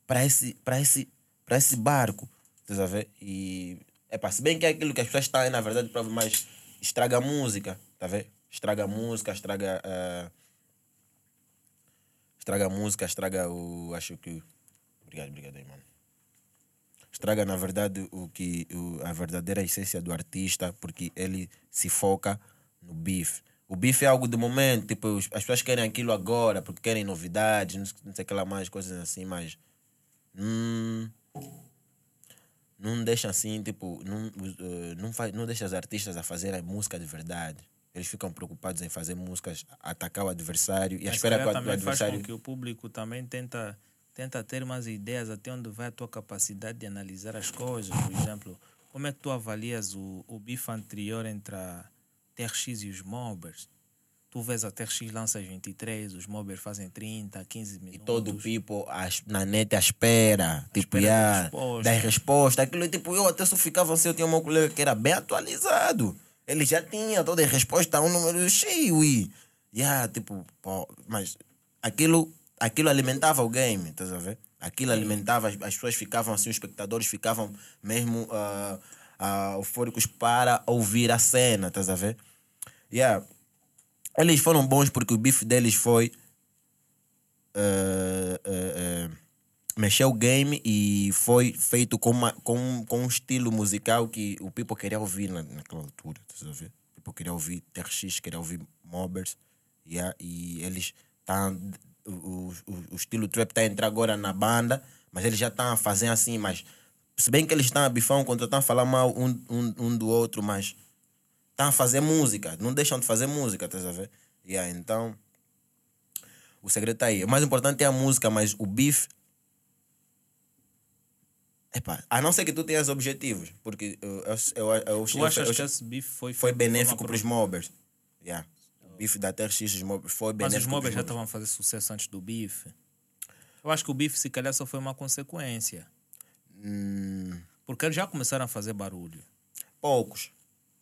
para esse, para esse, para esse barco, a ver? E, é se bem que é aquilo que as pessoas estão na verdade, prova mais estraga a música, tá ver? Estraga a música, estraga. Uh, estraga a música, estraga o. Acho que. Obrigado, obrigado aí, mano. Estraga, na verdade, o que, o, a verdadeira essência do artista, porque ele se foca no bife. O bife é algo de momento, tipo, as pessoas querem aquilo agora, porque querem novidades, não sei, não sei aquela mais, coisas assim, mas. Hum, não deixa assim, tipo, não, uh, não, faz, não deixa os artistas a fazerem música de verdade. Eles ficam preocupados em fazer músicas, atacar o adversário e a espera que o, também adversário. Faz com que o público também tenta, tenta ter mais ideias até onde vai a tua capacidade de analisar as coisas. Por exemplo, como é que tu avalias o, o bife anterior entre a TRX e os Mobbers? Tu vês a TRX lança 23, os Mobbers fazem 30, 15 minutos. E todo o people as, na net à espera, tipo, espera yeah, resposta. das respostas. Aquilo, tipo, eu até só ficava assim, eu tinha um colega que era bem atualizado. Ele já tinha toda a resposta a um número cheio. E, yeah, tipo, pô, mas aquilo, aquilo alimentava o game, estás a ver? Aquilo alimentava, as, as pessoas ficavam assim, os espectadores ficavam mesmo uh, uh, eufóricos para ouvir a cena, estás a ver? Yeah. Eles foram bons porque o bife deles foi. Uh, uh, uh, mexeu o game e foi feito com, uma, com, com um estilo musical que o people queria ouvir na, naquela altura. Tá o people queria ouvir TRX, queria ouvir Mobbers. Yeah, e eles estão. O, o, o, estilo trap está a entrar agora na banda, mas eles já estão a fazer assim, mas se bem que eles estão a bifão quando estão a falar mal um, um, um do outro, mas estão a fazer música, não deixam de fazer música, estás a ver? Yeah, então, o segredo está aí. O mais importante é a música, mas o beef. Epa, a não ser que tu tenhas objetivos, porque eu, eu, eu, eu, tu achas eu, que esse beef foi, foi benéfico para os mobbers? Yeah. O beef da TRX os mobbers foi benéfico. Mas os mobbers já estavam a fazer sucesso antes do beef. Eu acho que o beef, se calhar, só foi uma consequência. Hum. Porque eles já começaram a fazer barulho. Poucos.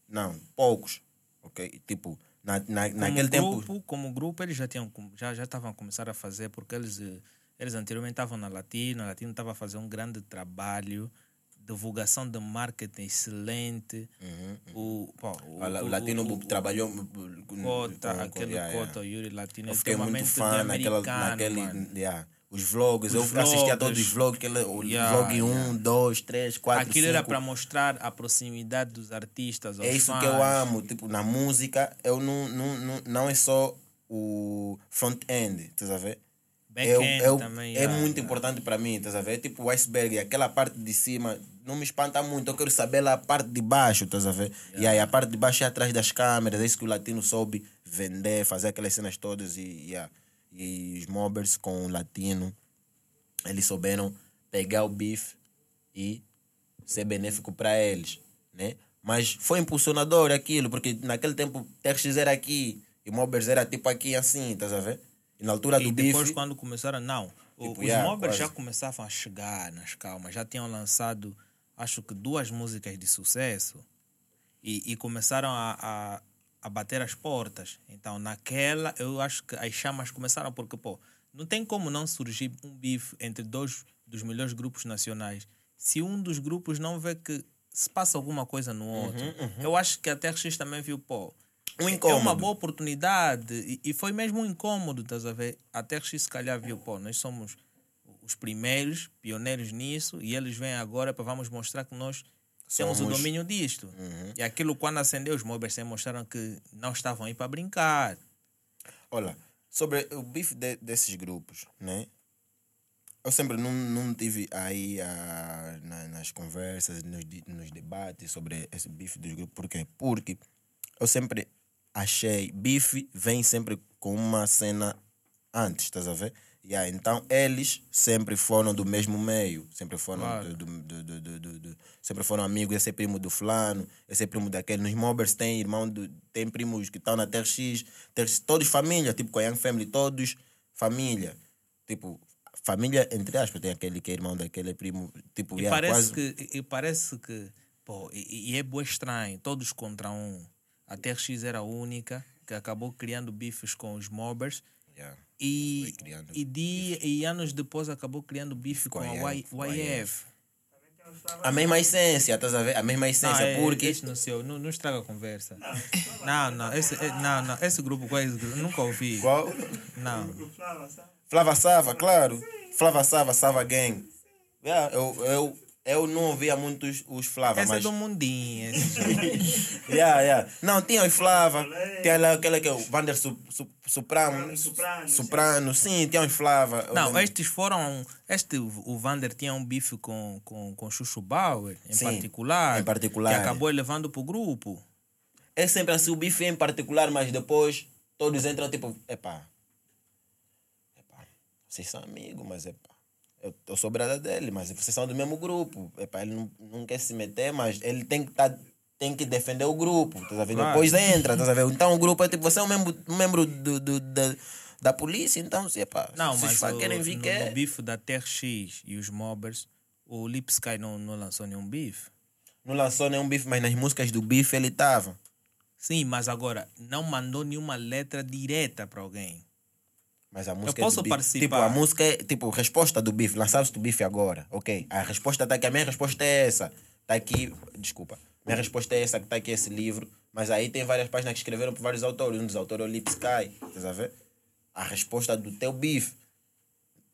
Não, poucos. Ok? Tipo, na, na, como naquele grupo, tempo. Como grupo, eles já tinham já já estavam a começar a fazer, porque eles, eh, eles anteriormente estavam na Latino, a Latino estava a fazer um grande trabalho divulgação de marketing excelente. Uhum, uhum. O, pô, o, o, o, Latino o, trabalhou Cota, com, aquele yeah, Cota, yeah. Yuri Latino. Eu fiquei muito fã naquela, naquele. Yeah os vlogs. Os eu vlogs, assistia a todos os vlogs, aquele, o yeah, vlog 1, 2, 3, 4, Aquilo era para mostrar a proximidade dos artistas. é isso fãs. que eu amo. Tipo, na música, eu não, não, não, não é só o front-end, estás a ver? Eu, eu, também, é yeah, muito importante para mim, estás a ver? Tipo o iceberg, aquela parte de cima não me espanta muito. Eu quero saber lá a parte de baixo, estás a ver? Yeah. E aí a parte de baixo é atrás das câmeras, é isso que o latino soube vender, fazer aquelas cenas todas e. Yeah e os mobbers com o latino, eles souberam pegar o beef e ser benéfico para eles, né? Mas foi impulsionador aquilo, porque naquele tempo TX era aqui e mobbers era tipo aqui assim, estás a ver? E na altura e do depois beef, quando começaram, não, tipo, os yeah, mobbers quase. já começavam a chegar nas calmas, já tinham lançado acho que duas músicas de sucesso e, e começaram a, a a bater as portas. Então, naquela, eu acho que as chamas começaram porque, pô, não tem como não surgir um bife entre dois dos melhores grupos nacionais se um dos grupos não vê que se passa alguma coisa no outro. Uhum, uhum. Eu acho que a TRX também viu, pô, um incômodo. é uma boa oportunidade e, e, foi mesmo um incômodo, estás a ver? A TRX se calhar viu, pô, nós somos os primeiros, pioneiros nisso e eles vêm agora para vamos mostrar que nós temos Somos... o domínio disto. Uhum. E aquilo, quando acendeu, os mobbers mostraram que não estavam aí para brincar. Olha, sobre o bife de, desses grupos, né? Eu sempre não, não tive aí a, na, nas conversas, nos, nos debates sobre esse bife dos grupos. Por quê? Porque eu sempre achei bife vem sempre com uma cena antes, estás a ver? Yeah, então eles sempre foram do mesmo meio, sempre foram Claro. do, do- do- sempre foram amigos, esse é primo do fulano, esse é primo daquele. Nos Mobbers tem irmão, do, tem primos que estão na TRX, TRX, todos família, tipo com a Young Family, todos família. Tipo, família entre aspas, tem aquele que é irmão daquele é primo, tipo, E yeah, parece quase- que, e parece que, pô, e, e é bué estranho, todos contra um. A TRX era a única que acabou criando bifes com os mobbers Yeah. e, e, di- e anos depois acabou criando bife com, Com a YF. YF. A mesma essência, estás a ver? A mesma Não, essência, é, porque. não, sei, não, não estraga a conversa. Não, não, esse, é- não, não, esse grupo, qual é esse grupo? Nunca ouvi. Qual? Não. Flava Sava, claro. Flava Sava, Sava Gang. Yeah, eu, eu, eu não ouvia muito os, os Flava, Esse é mas. do mundinho. Esse. Yeah, yeah. Não, tinha os Flava. Tinha lá aquele que é o Vander Su, Su. Soprano, Soprano, sim, tinha os Flava. Não, lembro- estes foram. Este, o Vander tinha um bife com, com, com Chuchu Bauer, em Sim, particular. em particular. Que acabou levando pro grupo. É sempre assim, o bife em particular, mas depois todos entram tipo, epá. Epá, vocês são amigos, mas epá. Eu, eu sou brada dele, mas vocês são do mesmo grupo. Epá, ele não, não quer se meter, mas ele tem que tá, tem que defender o grupo. Tá vendo? Claro. Depois entra, tá vendo? Então o grupo é tipo, você é um membro, um membro do, do, da, da polícia, então se epá, Não, vocês mas o, querem vir no, que é. no bife da TRX e os mobbers, o Lip Sky não, não lançou nenhum bife. Não lançou nenhum bife, mas nas músicas do bife ele tava. Sim, mas agora não mandou nenhuma letra direta para alguém. Mas a música posso é do bife. participar? Tipo, a música é tipo resposta do bife. Lançaste o bife agora. Ok. A resposta tá aqui. A minha resposta é essa. Tá aqui. Desculpa. Minha resposta é essa que tá aqui esse livro. Mas aí tem várias páginas que escreveram por vários autores. Um dos autores é o Lip Sky. Estás a ver? A resposta do teu bife.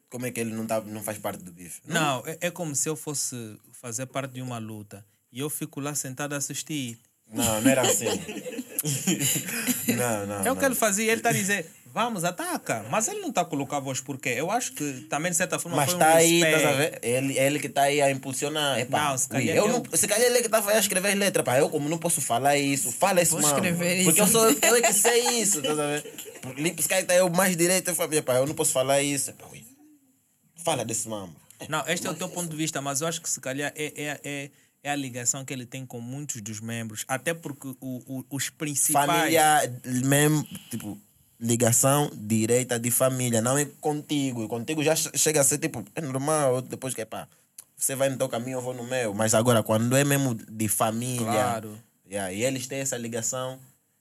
Como é que ele não, tá, não faz parte do bife? Não, é, é como se eu fosse fazer parte de uma luta e eu fico lá sentado a assistir. Não, não era assim. não, não. É o não. que ele fazia, ele está a dizer, vamos, ataca. Mas ele não está a colocar a voz por quê? Eu acho que também, de certa forma, Mas foi tá um aí, ver? Ele, ele que tá aí a impulsionar. Epá, Não, se calhar eu eu- não, se calhar ele é que estava a escrever as letras. Pá, eu, como não posso falar isso, fala isso, mano. escrever Porque isso. eu sou eu é que sei isso, estás a ver? Lip Sky tá eu mais direito. Eu falo, pá, eu não posso falar isso. Epá, fala desse mamo. Não, este é o teu ponto de vista, mas eu acho que se calhar é, é, é, é a ligação que ele tem com muitos dos membros, até porque o, o- os principais... Família, mesmo, tipo, ligação direita de família, não é contigo. Contigo já che- chega a ser tipo, é normal, depois que, pá, você vai no teu caminho, eu vou no meu. Mas agora, quando é mesmo de família, Claro. yeah, e eles têm essa ligação,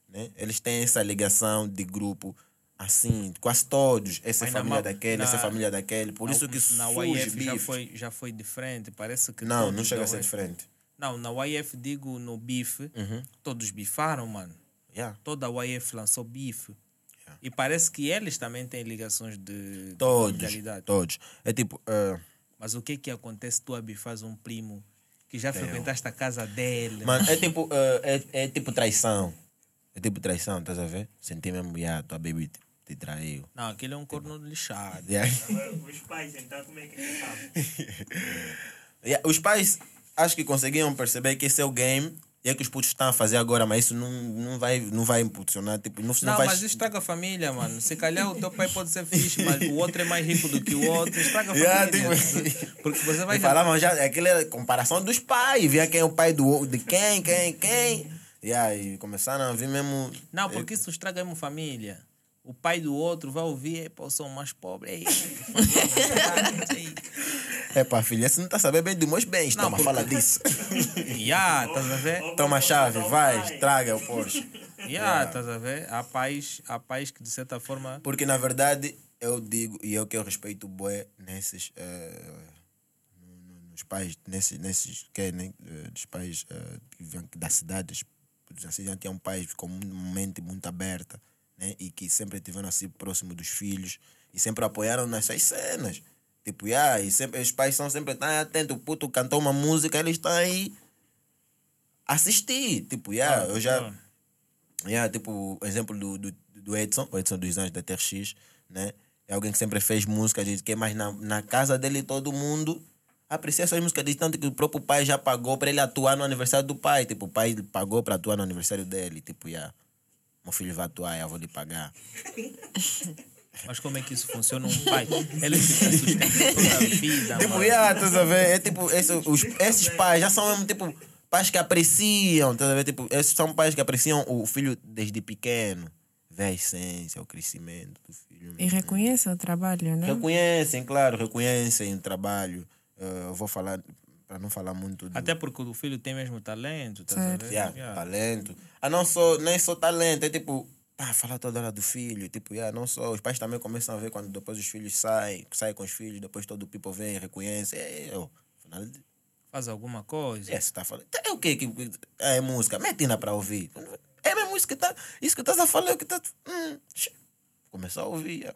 né? Eles têm essa ligação de grupo, assim, quase todos. Essa é Mas na família daquele, essa é na- família daquele. Por isso que na surge YF já foi, já foi diferente, parece que... Não, não chega a ser diferente. Não, na YF, digo, no bife, Uhum. todos bifaram, mano. Yeah. Toda a YF lançou bife. E parece que eles também têm ligações de, Todos, todos. É tipo... ah, Mas o que que acontece? Tu abifas um primo que já frequentaste a casa dele. Mano, é tipo, eh, é, é tipo traição. É tipo traição, estás a ver? Senti mesmo, yeah, tua baby te, te traiu. Não, aquele é um corno lixado. Yeah. Os pais, então, como é que eles sabem? Yeah, Os pais acho que conseguiam perceber que esse é o game e é que os putos estão a fazer agora, mas isso não, não, vai, não vai impulsionar. Tipo, não, não, Não, vai... mas estraga a família, mano. Se calhar o teu pai pode ser fixe, mas o outro é mais rico do que o outro. Estraga a Yeah, família. tipo- Porque você vai... Falavam já, aquela era comparação dos pais, via quem é o pai do, de quem, quem, quem. Yeah, e começaram a vir mesmo. Não, porque isso estraga mesmo família. O pai do outro vai ouvir, pô, sou mais pobre. Ei, É pá, filha, você não está sabendo bem dos meus bens. Não, Toma, porque- fala disso. Ya, estás a ver? Toma a chave, vai, traga o Porsche. Ya, estás a ver? Há pais, há pais que de certa forma. Porque na verdade eu digo, e eu que eu respeito bué nesses. eh, no- no- nos pais, nesses, nesses que, né, eh, dos pais eh, que vêm da cidade, os- já tinham pais com uma mente muito aberta né, e que sempre estiveram assim próximo dos filhos e sempre apoiaram nessas cenas. Tipo, yeah, e sempre, os pais são sempre tão atentos. O puto cantou uma música, eles estão aí assistir. Tipo, yeah, Ah, eu já. ah. Yeah, tipo, o exemplo do, do, do Edson, o Edson dos Anjos da TRX, né? É alguém que sempre fez música, diz que mas na, na casa dele todo mundo aprecia essas músicas, diz tanto que o próprio pai já pagou para ele atuar no aniversário do pai. Tipo, o pai pagou para atuar no aniversário dele. Tipo, yeah, meu filho vai atuar, eu vou lhe pagar. Mas como é que isso funciona? Um pai, ele fica sustentando toda a vida. Tipo, yeah, estás a ver? É tipo, esse- os- esses pais já são mesmo tipo pais que apreciam, estás a ver? Tipo, esses são pais que apreciam o filho desde pequeno. Vê a essência, o crescimento do filho. E reconhece o trabalho, né? Reconhecem, claro, reconhecem o trabalho. Eu vou falar, para não falar muito do Até porque o filho tem mesmo talento, ver? yeah, Yeah. talento. Ah, não só, nem só talento, é tipo, pá, falar toda hora do filho. Tipo, yeah, não só. Os pais também começam a ver quando depois os filhos saem, saem com os filhos, depois todo o people vem, reconhece. É, eu. Afinal, Faz alguma coisa. É, você tá falando. É o quê? que que- É música. Mete ainda para ouvir. É mesmo isso que tá. Isso que estás a falar, é que tá. Hum. Começou a ouvir. é.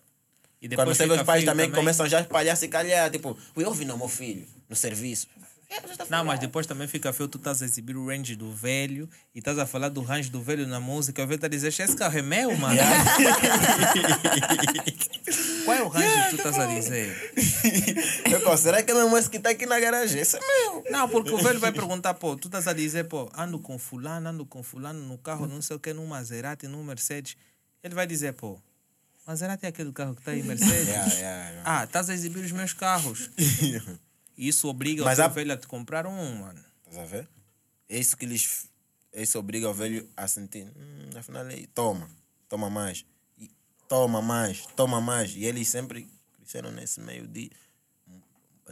E Quando depois você vê os pais feio também, começam já a espalhar, se calhar, tipo, ui, ouve não, meu filho, no serviço. É, tá Não, mas depois também fica feio, tu estás a exibir o range do velho e estás a falar do range do velho na música. O velho está a dizer, esse carro é meu, mano. Qual é o range que tu estás a dizer? Eu, pô, será que é mesmo esse que tá aqui na garagem? Esse é meu. Não, porque o velho vai perguntar, pô, tu estás a dizer, pô, ando com fulano, ando com fulano no carro, não sei o que, num Maserati, num Mercedes. Ele vai dizer, pô, Maserati é aquele carro que está aí, Mercedes? Yeah, yeah, yeah. Ah, estás a exibir os meus carros. Isso obriga Mas o a- velho a te comprar um, mano. Estás a ver? É isso que lhes. Isso obriga o velho a sentir. Hum, afinal, aí, toma, toma mais. E toma mais, toma mais. E eles sempre cresceram nesse meio de.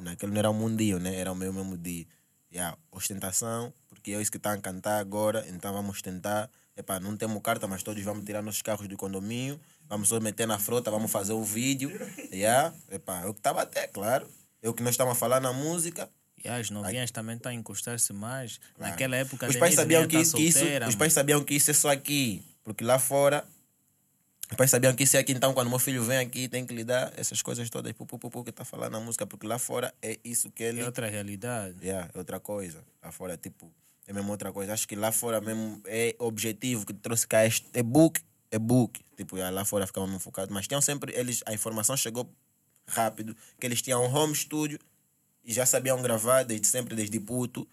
Naquele não era o mundinho, né? Era o meu mesmo de. Yeah, ostentação, porque é isso que estão a cantar agora, então vamos tentar. Epá, não temos carta, mas todos vamos tirar nossos carros do condomínio, vamos só meter na frota, vamos fazer o vídeo. Yeah, epá, eu que estava até, claro. Eu que nós estamos a falar na música, E as novinhas também estão a encostar-se mais. Naquela época, os a pais sabiam nem que, ia tá que isso solteira, os pais sabiam que isso é só aqui porque lá fora os pais sabiam que isso é aqui. Então quando meu filho vem aqui tem que lidar essas coisas todas. Pu, pu, pu, que tá falando na música porque lá fora é isso que ele É outra realidade. yeah, é outra coisa. Lá fora tipo é mesmo outra coisa. Acho que lá fora mesmo é objetivo que trouxe cá este é book é book. Tipo lá fora ficavam mesmo focados. Mas tinham sempre eles a informação chegou rápido que eles tinham um home studio e já sabiam gravar desde sempre, desde puto.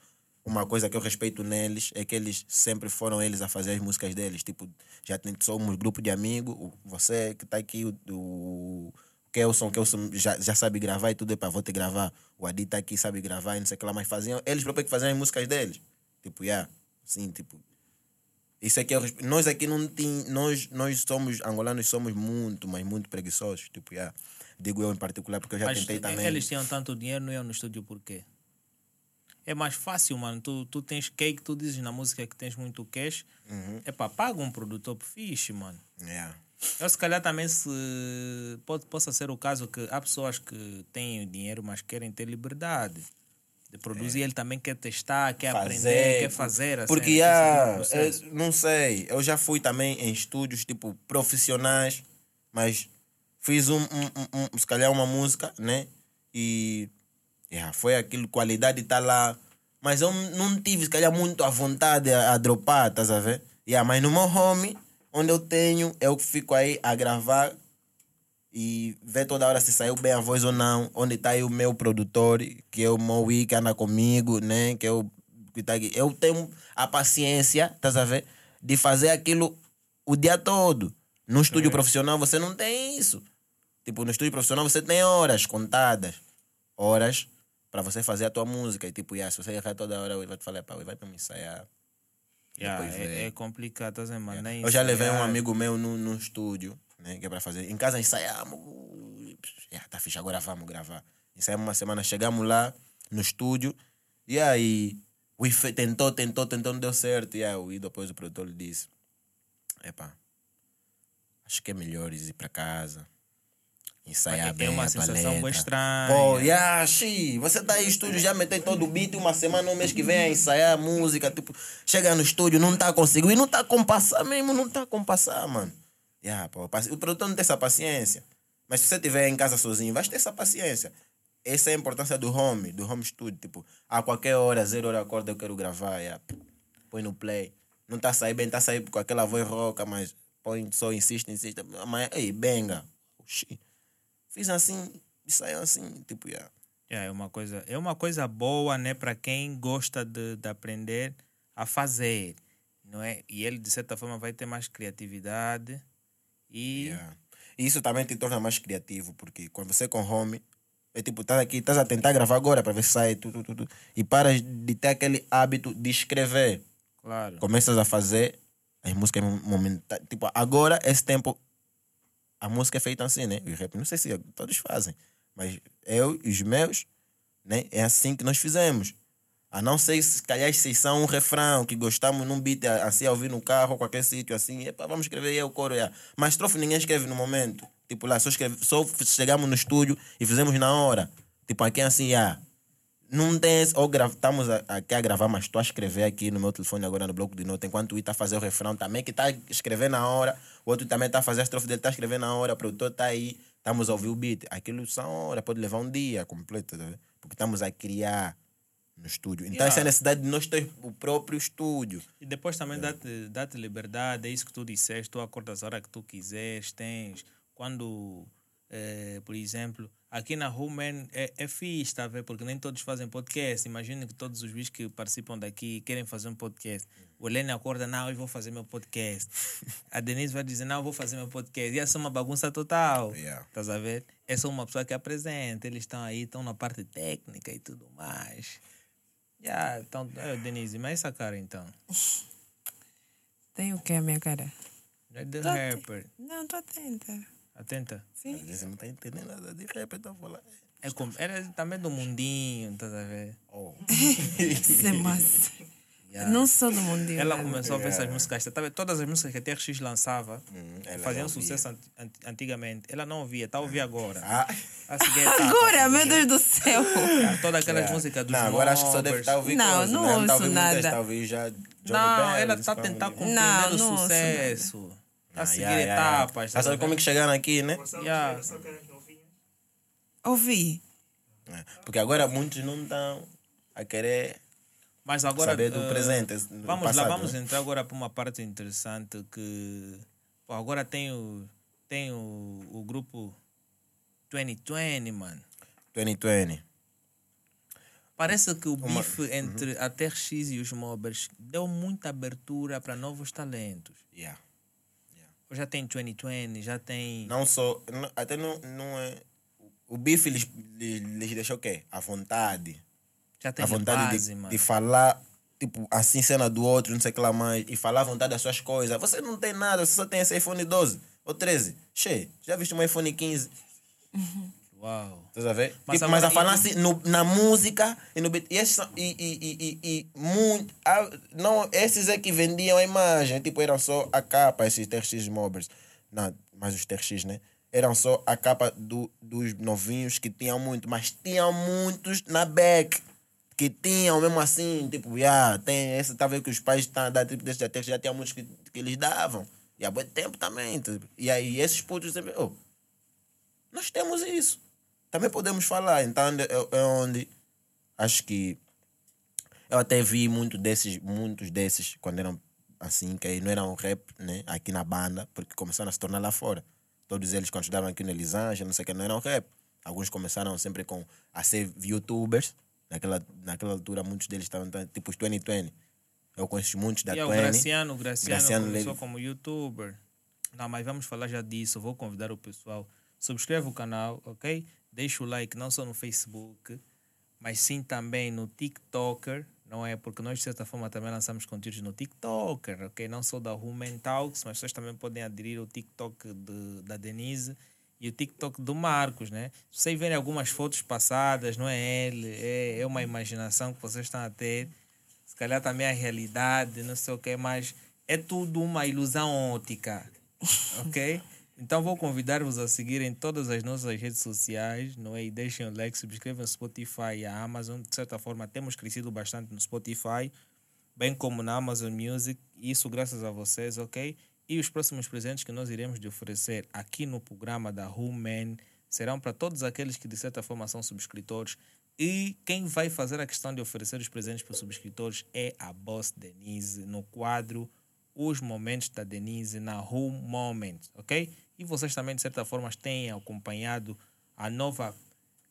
Uma coisa que eu respeito neles é que eles sempre foram eles a fazer as músicas deles. Tipo, já somos grupo de amigos. Você que está aqui, o, o Kelson, Kelson já, já sabe gravar e tudo é para vou te gravar. O Adi tá aqui, sabe gravar e não sei o que lá, mas faziam, eles próprios que faziam as músicas deles. Tipo, yeah, sim, tipo. Isso aqui respeito. Nós aqui não tem, nós, nós somos, angolanos somos muito, mas muito preguiçosos. Tipo, yeah. Digo eu em particular porque eu já Mas tentei também. eles tinham tanto dinheiro, não iam no estúdio por quê? É mais fácil, mano. Tu, tu tens cake, tu dizes na música que tens muito cash. Uhum. É pá, paga um produtor fixe, mano. Yeah. Eu se calhar também se pode, possa ser o caso que há pessoas que têm dinheiro, mas querem ter liberdade de produzir. Ele também quer testar, quer aprender, quer fazer. assim, Porque ah, tipo de processo. é, não sei, eu já fui também em estúdios tipo profissionais, mas fiz um, um, um- um- se calhar uma música, né? E yeah, foi aquilo, qualidade tá lá. Mas eu não tive, se calhar, muito à vontade a, a dropar, estás a ver? Yeah, mas no meu home, onde eu tenho, eu fico aí a gravar e ver toda hora se saiu bem a voz ou não, onde está aí o meu produtor, que é o Moui, que anda comigo, né? Que eu, que tá aqui. eu tenho a paciência, estás a ver? De fazer aquilo o dia todo. No estúdio profissional você não tem isso. Tipo, no estúdio profissional você tem horas contadas. Horas para você fazer a tua música. E tipo, yeah, se você errar toda hora, ele vai te falar, pá, vai para me ensaiar. Yeah, é, é complicado, estás a mandar Eu já levei um amigo meu no, no estúdio, né? Que é pra fazer. Em casa ensaiamos. Yeah, tá fixe, agora vamos gravar. Ensaiamos uma semana, chegamos lá no estúdio. E aí, o Ife tentou, tentou, tentou, não deu certo. E aí, depois o produtor lhe disse: Epá, acho que é melhor ir para casa. Ensaiar É bem uma a tua sensação bem letra." estranha. Pô, yeah, xi, você tá aí no estúdio, já meteu todo o beat, uma semana, um mês que vem a ensaiar a música, tipo, chega no estúdio, não tá conseguindo, e não tá com passar mesmo, não tá com passar, mano. Yeah, pô, o produtor não tem essa paciência. Mas se você estiver em casa sozinho, vai ter essa paciência. Essa é a importância do home, do home studio, tipo, a qualquer hora, zero hora acorda, eu quero gravar, yeah. põe no play. Não tá saindo bem, tá saindo com aquela voz rouca, mas põe, só insiste, insiste. Amanhã, ei, benga. Oxi. Fiz assim, e saiu assim, tipo, yeah. É uma coisa, é uma coisa boa, né, para quem gosta de, de aprender a fazer, não é? E ele de certa forma vai ter mais criatividade e Yeah. Isso também te torna mais criativo, porque quando você com home, é tipo, estás aqui, estás a tentar gravar agora para ver se sai tudo, tudo, tudo, e paras de ter aquele hábito de escrever. Claro. Começas a fazer as músicas momentâneas. Tipo, agora, esse tempo, a música é feita assim, né? O rap, não sei se todos fazem, mas eu e os meus, né? É assim que nós fizemos. A não ser se calhar vocês são um refrão que gostamos num beat assim ouvir no carro qualquer sítio assim, epa, vamos escrever aí o coro. É. Mas trofe ninguém escreve no momento. Tipo lá, só, escreve, só chegamos no estúdio e fizemos na hora. Tipo aqui assim, ah, não tem esse, ou estamos a- aqui a gravar, mas estou a escrever aqui no meu telefone agora no bloco de nota, enquanto o I está a fazer o refrão também, que está a escrever na hora, o outro também está a fazer a estrofe dele, está a escrever na hora, o produtor está aí, estamos a ouvir o beat. Aquilo são horas, pode levar um dia completo, tá porque estamos a criar no estúdio. Então Yeah. essa é a necessidade de nós ter o próprio estúdio. E depois também dá-te dá liberdade, é isso que tu disseste, tu acordas a hora que tu quiseres, tens. Quando, eh, por exemplo, aqui na Human é, é fixe, tá a ver? Porque nem todos fazem podcast. Imagina que todos os bichos que participam daqui querem fazer um podcast. O Helene acorda, não, eu vou fazer meu podcast. A Denise vai dizer, não, eu vou fazer meu podcast. E essa é uma bagunça total. Yeah. Estás a ver? É só uma pessoa que apresenta, eles estão aí, estão na parte técnica e tudo mais. Yeah, então, eh, Denise, mas essa cara então? Tem o que a minha cara? É The Rapper. Não, tô atenta. Atenta. Sim. Você não está entendendo nada de rap, então vou lá. É com, era também do mundinho, estás a ver? Oh. Isso é massa. Yeah. Não sou do mundo. Ela começou a ver essas músicas. Tá vendo? Todas as músicas que a TRX lançava Hum, faziam sucesso ant- ant- antigamente. Ela não ouvia, está a ouvir agora. Ah. A seguir etapa. Agora, meu Deus do céu. Todas aquelas Yeah. músicas dos Não, agora acho que só deve estar a ouvir Não, coisa, não né? tá ouço ouvir muitas, nada. tá a ouvir já Johnny Não, Bells, ela está a tentar Não, o não ouço sucesso. Está a Ah, seguir yeah, yeah, yeah. etapas. Tá sabe como é que chegaram aqui, né? Yeah. Ouvi. É, Porque agora muitos não estão a querer Mas agora. saber do eh, presente. do Vamos passado, lá, vamos né? entrar agora para uma parte interessante que pô, agora tem o tem o, o grupo 2020, mano. 2020. Parece que o Uma- bife entre a TRX e os Mobbers deu muita abertura para novos talentos. Yeah. Já tem 2020, já tem. Não só. não- até não, não é. O bife lhes, lhes, lhes deixou o quê? A vontade. Já tem a vontade base, de, mano. de falar, tipo, assim, cena do outro, não sei o que lá mais, e falar à vontade das suas coisas. Você não tem nada, você só tem esse iPhone 12 ou 13. Che, já viste um iPhone 15? Uau. Estás a ver? Mas Tipo, mas, a falar assim no, na música e no beat. E, esses, e, e, e, e, muito. ah, não, esses é que vendiam a imagem. Tipo, eram só a capa, esses TRX Mobbers. Não, mas os TRX, né? Eram só a capa do, dos novinhos que tinham muito. Mas tinham muitos na back. Que tinham mesmo assim, tipo, yeah, tem esse, tá vendo que os pais estão a dar, tipo, desses TRX já tinham muitos que, que eles davam. E há muito tempo também. tipo. E aí esses putos sempre, oh, nós temos isso. Também podemos falar. Então é, é onde acho que eu até vi muito desses, muitos desses quando eram assim, que aí não eram rap, né? Aqui na banda, porque começaram a se tornar lá fora. Todos eles quando estudavam aqui no Elisângela, não sei o que, não eram rap. Alguns começaram sempre com a ser youtubers. Naquela, naquela altura muitos deles estavam então, tipo os 2020. Eu conheço muitos da E é o 20. Graciano, o Graciano, Graciano começou como youtuber. Não, mas vamos falar já disso. Vou convidar o pessoal. Subscreve o canal, ok? Deixa o like não só no Facebook, mas sim também no TikToker, não é? Porque nós, de certa forma, também lançamos conteúdos no TikToker, ok? Não só da Human Talks, mas vocês também podem aderir ao TikTok de, da Denise e o TikTok do Marcos, né? Se vocês verem algumas fotos passadas, não é ele, é, é uma imaginação que vocês estão a ter. Se calhar também é a realidade, não sei o que, mas é tudo uma ilusão óptica, ok? Então vou convidar-vos a seguirem todas as nossas redes sociais, não é? E deixem o like, subscrevam no Spotify e a Amazon. De certa forma, temos crescido bastante no Spotify, bem como na Amazon Music. Isso graças a vocês, ok? E os próximos presentes que nós iremos de oferecer aqui no programa da Human serão para todos aqueles que de certa forma são subscritores. E quem vai fazer a questão de oferecer os presentes para os subscritores é a Boss Denise no quadro Os Momentos da Denise na Home Moment, ok? E vocês também de certa forma têm acompanhado a nova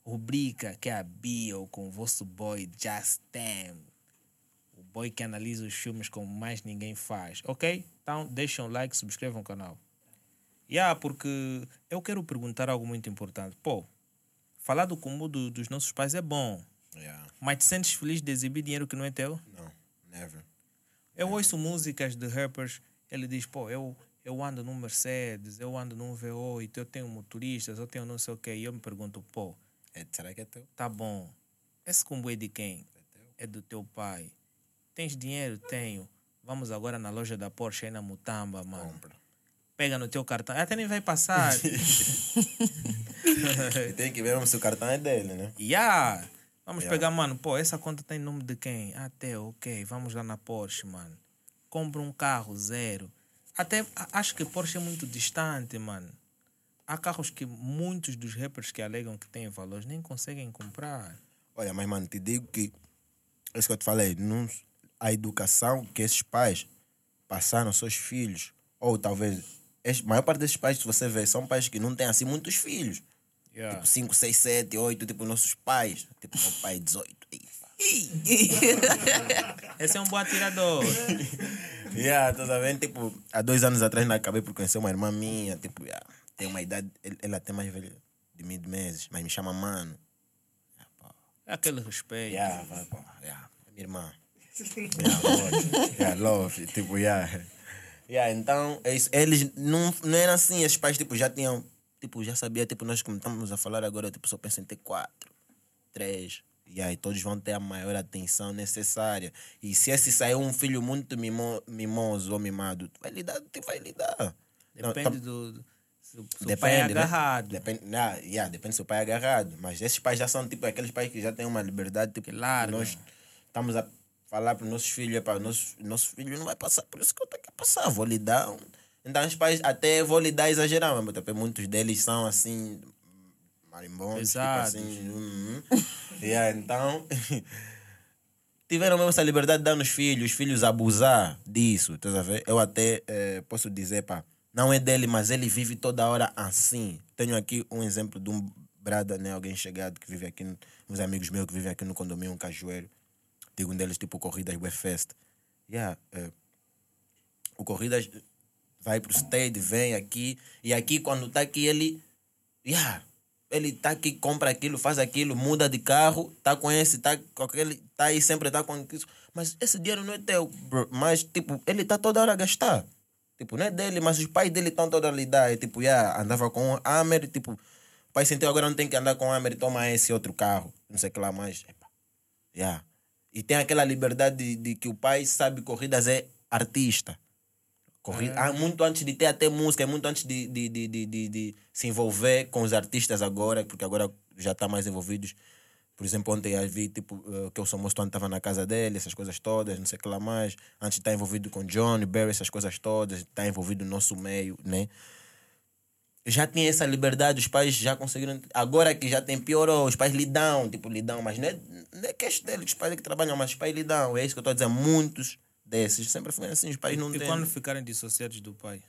rubrica que é a Bio com o vosso boy Justin o boy que analisa os filmes como mais ninguém faz, ok? Então deixem um like, subscrevam o canal. Yeah, porque eu quero perguntar algo muito importante. Pô, falar do comum do- dos nossos pais é bom, Yeah. mas te sentes feliz de exibir dinheiro que não é teu? Não, never. Eu ouço músicas de rappers, ele diz, pô, eu, eu ando num Mercedes, eu ando num V8, eu tenho motoristas, eu tenho não sei o quê. E eu me pergunto, pô, É, será que é teu? tá bom, esse combo é de quem? É do teu pai. Tens dinheiro? Tenho. Vamos agora na loja da Porsche aí na Mutamba, mano. Compra. Pega no teu cartão. Até nem vai passar. Tem que ver se o cartão é dele, né? Yeah. Vamos Yeah. pegar, mano. Pô, essa conta tá em nome de quem? Ah, teu, ok. Vamos lá na Porsche, mano. Compra um carro zero. Até acho que Porsche é muito distante, mano. Há carros que muitos dos rappers que alegam que têm valores nem conseguem comprar. Olha, mas mano, te digo que é isso que eu te falei, não, a educação que esses pais passaram aos seus filhos, ou talvez, a maior parte desses pais, se você vê, são pais que não têm assim muitos filhos. Yeah. Tipo 5, 6, 7, 8, tipo nossos pais. Tipo, meu pai 18. Esse é um bom atirador. Yeah, tá vendo? Tipo, há dois anos atrás não acabei por conhecer uma irmã minha, tipo, yeah, tem uma idade, ela tem mais velha de mil meses, mas me chama mano. Yeah. É aquele respeito. Yeah, vai, pá, yeah, é minha irmã. Yeah, love, yeah, love, tipo, yeah. Yeah, então, é eles não, não eram assim, esses pais, tipo, já tinham, tipo, já sabia, tipo, nós como estamos a falar agora, tipo, só pensam em ter quatro, três, e aí todos vão ter a maior atenção necessária. E se esse sair um filho muito mimo, mimoso ou mimado, tu vai lidar, tu vai lidar. Não, Depende tá- do. se o Depende, pai é né? agarrado. Depende, ah, yeah, depende se o pai é agarrado. Mas esses pais já são tipo aqueles pais que já têm uma liberdade. Tipo, largam. nós estamos a falar para os nossos filhos, para nosso, nosso filho não vai passar por isso que eu tenho que passar, vou lhe dar. Então os pais até vou lhe dar exagerar, mas tipo, muitos deles são assim, marimbons, Pesados. tipo assim. hum, hum. yeah, então. tiveram mesmo essa liberdade de dar nos filhos, os filhos abusar disso, estás a ver? Eu até eh, posso dizer, pá, não é dele, mas ele vive toda hora assim. Tenho aqui um exemplo de um brada, né, alguém chegado que vive aqui, uns amigos meus que vivem aqui no condomínio, um cajueiro. Digo um deles, tipo, Corridas Webfest. Yeah, eh, o Corridas vai pro stage, vem aqui, e aqui quando tá aqui ele, yeah, ele tá aqui, compra aquilo, faz aquilo, muda de carro, tá com esse, tá com aquele, tá aí sempre tá com isso. Mas esse dinheiro não é teu, bro. Mas, tipo, ele tá toda hora a gastar. Tipo, não é dele, mas os pais dele estão toda hora a lhe dar. E, tipo, yeah, andava com Hammer, tipo, o pai sentiu agora não tem que andar com Hammer, toma esse outro carro, não sei o que lá mais. Yeah. E tem aquela liberdade de, de que o pai sabe corridas é artista. Corrida, ah, muito antes de ter até música, muito antes de, de, de, de, de, se envolver com os artistas agora, porque agora já está mais envolvidos. Por exemplo, ontem eu vi tipo, eh, que o Somosto estava na casa dele, essas coisas todas, não sei o que lá mais. Antes de estar envolvido com Johnny, Barry, essas coisas todas, está envolvido no nosso meio, né? Já tinha essa liberdade, os pais já conseguiram. Agora que já tem piorou, os pais lhe dão, tipo, dão, mas não é, não é questão deles, os pais é que trabalham, mas os pais lhe dão. É isso que eu estou a dizer, muitos desses sempre foi assim, os pais não E têm. quando ficarem dissociados do pai?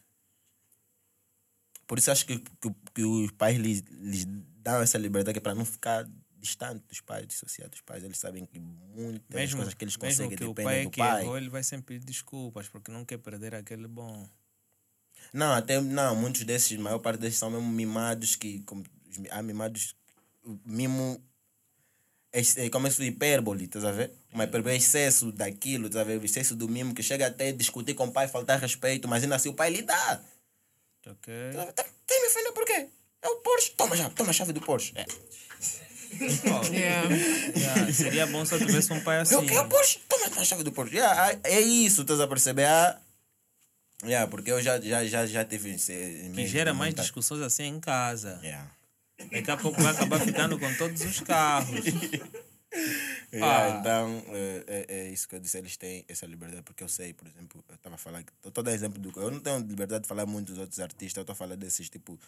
Por isso acho que, que, que os pais lhes, lhes dão essa liberdade para não ficar distante dos pais, dissociados dos pais. Eles sabem que muitas Mesmo, coisas que eles mesmo conseguem que o dependem pai é do que pai. errou, ele vai sempre pedir desculpas porque não quer perder aquele bom. Não, até não, muitos desses, a maior parte desses são mesmo mimados que como, há mimados o mimo é, é como se fosse hipérbole, estás a ver? Uma hipérbole é excesso daquilo, estás a ver? O excesso do mimo que chega até discutir com o pai, faltar respeito, mas ainda assim o pai lhe dá. Ok? Tá- Tem me ofender por quê? É o Porsche, toma já, toma a chave do Porsche. É. Yeah. Yeah, seria bom se eu tivesse um pai assim. Eu quero o Porsche, toma a chave do Porsche. Yeah, ah, é isso, estás a perceber? Ah, yeah, porque eu já, já, já, já tive. Que gera mais discussões assim em casa. Yeah. Daqui a pouco vai acabar ficando com todos os carros. Yeah, Ah. Então, é, é, é isso que eu disse, eles têm essa liberdade, porque eu sei, por exemplo, eu estava a falar, estou dar exemplo do. Eu não tenho liberdade de falar muito dos outros artistas, eu estou a falar desses, tipo,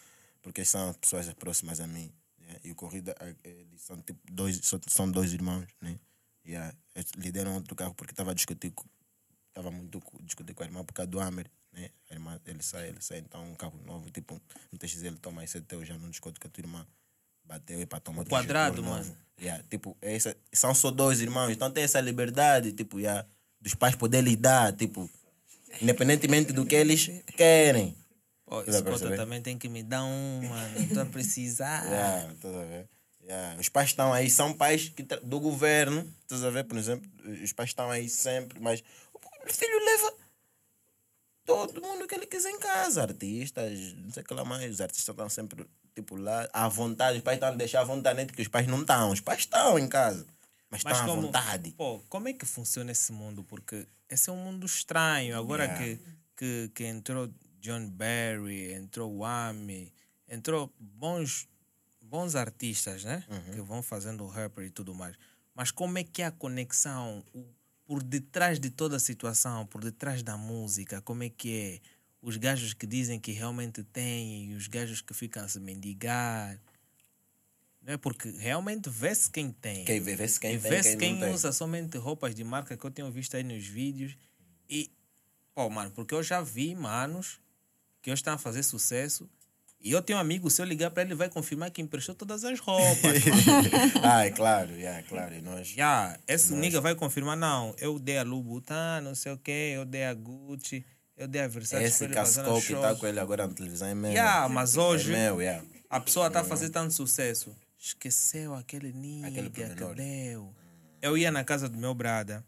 porque são pessoas próximas a mim. né? E o Corrida, eles são, tipo, dois, são, são dois irmãos, né? Yeah. Eles lhe deram outro carro porque estava a discutir, estava muito discutir com a irmã por causa do Hammer, né? A irmã, ele sai, ele sai, então um carro novo, tipo, no TX ele toma esse teu, já não discute com a tua irmã. Bateu e para tomar outro quadrado, GT novo. mano. Yeah, tipo, é essa, são só dois irmãos, então tem essa liberdade, tipo, yeah, dos pais poderem lhe dar, tipo, independentemente do que eles querem. Estás esse cota também tem que me dar um, mano. Estou a precisar. Yeah, estás a ver? Yeah. Os pais estão aí, são pais que do governo, estás a ver, por exemplo, os pais estão aí sempre, mas o filho leva todo mundo que ele quiser em casa, artistas, não sei o que lá mais, os artistas estão sempre tipo lá, à vontade, os pais estão a deixar à vontade, nem que os pais não estão, os pais estão em casa, mas, Mas estão à como, vontade. pô, como é que funciona esse mundo? Porque esse é um mundo estranho. Agora Yeah. que, que, que entrou John Barry, entrou Wami, entrou bons, bons artistas, né? Uhum. Que vão fazendo rapper e tudo mais. Mas como é que é a conexão o- por detrás de toda a situação, por detrás da música? Como é que é? Os gajos que dizem que realmente têm e os gajos que ficam a se mendigar. Não é? Porque realmente vê-se quem tem. Quem vê, vê-se quem e tem, vê-se quem, quem, não tem. usa somente roupas de marca que eu tenho visto aí nos vídeos. E, pô, mano, porque eu já vi manos que hoje estão a fazer sucesso. E eu tenho um amigo, se eu ligar para ele, vai confirmar que emprestou todas as roupas. ah, é claro, yeah, claro, e nós... Já, esse nigga vai confirmar, não, eu dei a Louboutin, não sei o quê, eu dei a Gucci, eu dei a Versace Esse cascou que está com ele agora na televisão é meu. Yeah, mas hoje É meu, yeah. a pessoa está a fazer tanto sucesso. Esqueceu aquele nigga Aquele que deu. Eu ia na casa do meu brada,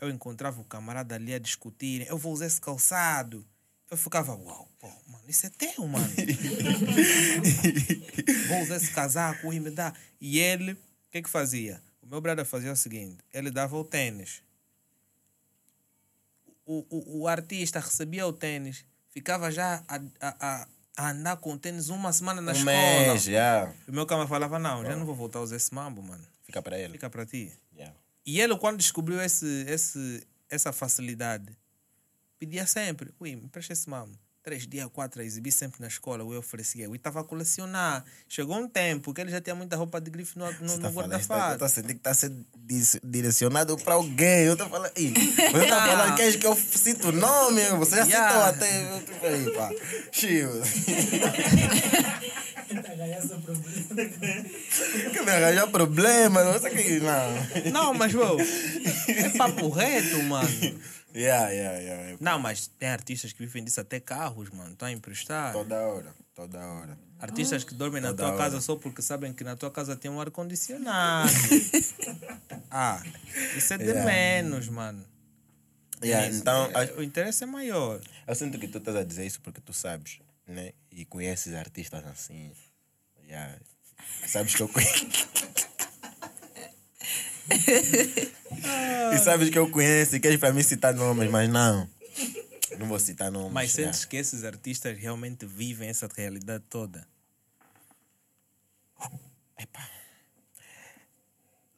eu encontrava o camarada ali a discutirem, eu vou usar esse calçado. Eu ficava, uau, pô, mano, isso é teu, mano. vou usar esse casaco, e me dá. E ele, o que que fazia? O meu brada fazia o seguinte, ele dava o tênis. O, o, o artista recebia o tênis, ficava já a, a, a, a andar com o tênis uma semana na Um escola. mês, yeah. O meu cama falava, não, já não vou voltar a usar esse mambo, mano. Fica para ele. Fica para ti. Yeah. E ele, quando descobriu esse, esse, essa facilidade, pedia sempre, ui, me presta esse mambo. Três dias, quatro, exibi sempre na escola, eu oferecia. Eu estava a colecionar. Chegou um tempo que ele já tinha muita roupa de grife no, no, Você no tá guarda-fato. tô sentindo que está sendo direcionado para alguém. Eu tô falando, Ih, você tá Yeah. falando que, que eu cito o nome, você já Yeah. citou até. Eu tô aí, pá. Chiu. que me arranjar problema, não sei o que. Não. Não, mas, bro, é papo reto, mano. Yeah, yeah, yeah. Não, mas tem artistas que vivem disso até carros, mano. Estão a emprestar. Toda hora, toda hora. Artistas que dormem na Toda tua hora. casa só porque sabem que na tua casa tem um ar-condicionado. ah, isso é de Yeah. menos, mano. Yeah, Isso, então, é, o interesse é maior. Eu sinto que tu estás a dizer isso porque tu sabes, né? E conheces artistas assim. Yeah. Sabes que eu conheço. e sabes que eu conheço e queres para mim citar nomes, mas não. Não vou citar nomes. Mas sentes que esses artistas realmente vivem essa realidade toda? Epá.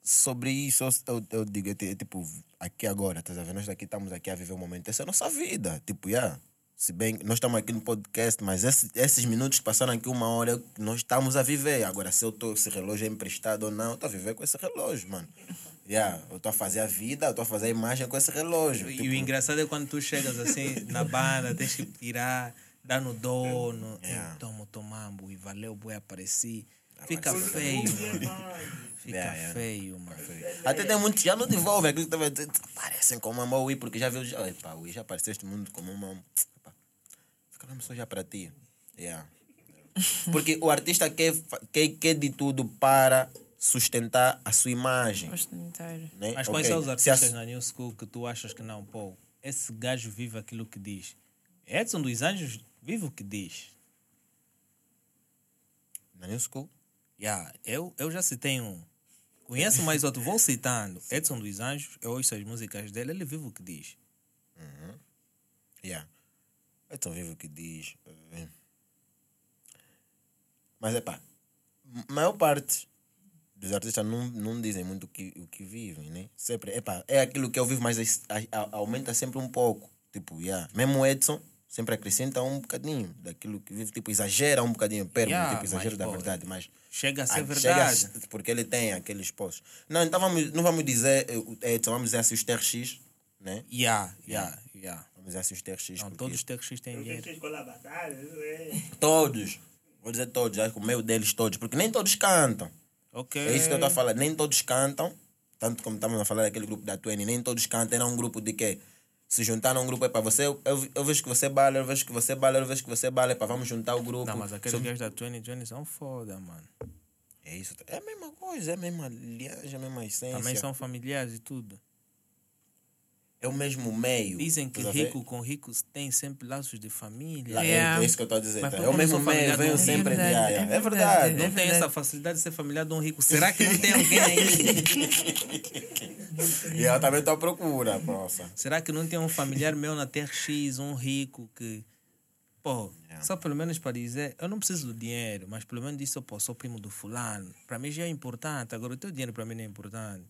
Sobre isso, eu, eu, eu digo, é tipo, aqui agora, estás a ver? Nós daqui estamos aqui a viver um momento, essa é a nossa vida. Tipo, yeah. Se bem que nós estamos aqui no podcast, mas esse- esses minutos que passaram aqui uma hora, nós estamos a viver. Agora, se eu tô, esse relógio é emprestado ou não, eu estou a viver com esse relógio, mano. Yeah. Eu estou a fazer a vida, eu estou a fazer a imagem com esse relógio. E Tipo, o engraçado é quando tu chegas assim na banda, tens que tirar, dar no dono, Yeah. toma tomambo e valeu, boi, apareci. Fica feio, mano. Fica Yeah, feio, mano. Até tem muitos já não devolvem aquilo que estava aparecem como uma Ui, porque já viu. Ui, já apareceste no mundo como uma. Mesmo só já para ti. Yeah. Porque o artista quer, quer, quer de tudo para sustentar a sua imagem. Ostentar. Né? Mas quais Ok, são os se a- artistas na New School que tu achas que não, pô, esse gajo vive aquilo que diz? Edson dos Anjos vive o que diz. Na New School? Yeah, eu, eu já citei um. Conheço mais outro, vou citando. Edson dos Anjos, eu ouço as músicas dele, ele vive o que diz. Yeah. É tão vivo que diz. eh, Mas é pá, a maior parte dos artistas não, não dizem muito o que, o que vivem, né? Sempre, é pá, é aquilo que eu vivo, mas a- a- aumenta sempre um pouco. Tipo, yeah. mesmo o Edson sempre acrescenta um bocadinho daquilo que vive, tipo, exagera um bocadinho, perto, Yeah, tipo, exagero mas, da verdade, mas Chega a ser ah, verdade. a- porque ele tem aqueles postos. Não, então vamos, não vamos dizer eh, Edson, vamos dizer assim os TRX, né? Yeah, yeah, yeah. Vamos dizer assim os TRX. Não, porque- todos os TX têm Eu dinheiro. é. Todos. Vou dizer todos, acho que o meio deles todos, porque nem todos cantam. Ok. É isso que eu estou a falar, nem todos cantam, tanto como estamos a falar daquele grupo da Twenty, nem todos cantam, era um grupo de quê? se juntar num grupo, é para você, eu, eu vejo que você bala, eu vejo que você bala, eu vejo que você bala, é para vamos juntar o grupo. Não, mas aqueles gajos da 2020 são foda, mano. É isso, é a mesma coisa, é a mesma linhagem, a mesma essência. Também são familiares e tudo. É o mesmo meio. Dizem que rico com rico tem sempre laços de família. É- Yeah. É, isso que eu estou a dizer. Tá? É o mesmo meio, É sempre de verdade, é É verdade. verdade. Não tem verdade. essa facilidade de ser familiar de um rico. Será que não tem alguém aí? E eu também estou à procura, nossa. Será que não tem um familiar meu na Terra X, um rico que. Pô, só pelo menos para dizer, eu não preciso do dinheiro, mas pelo menos isso, pô, sou primo do fulano. Para mim já é importante, agora o teu dinheiro para mim não é importante.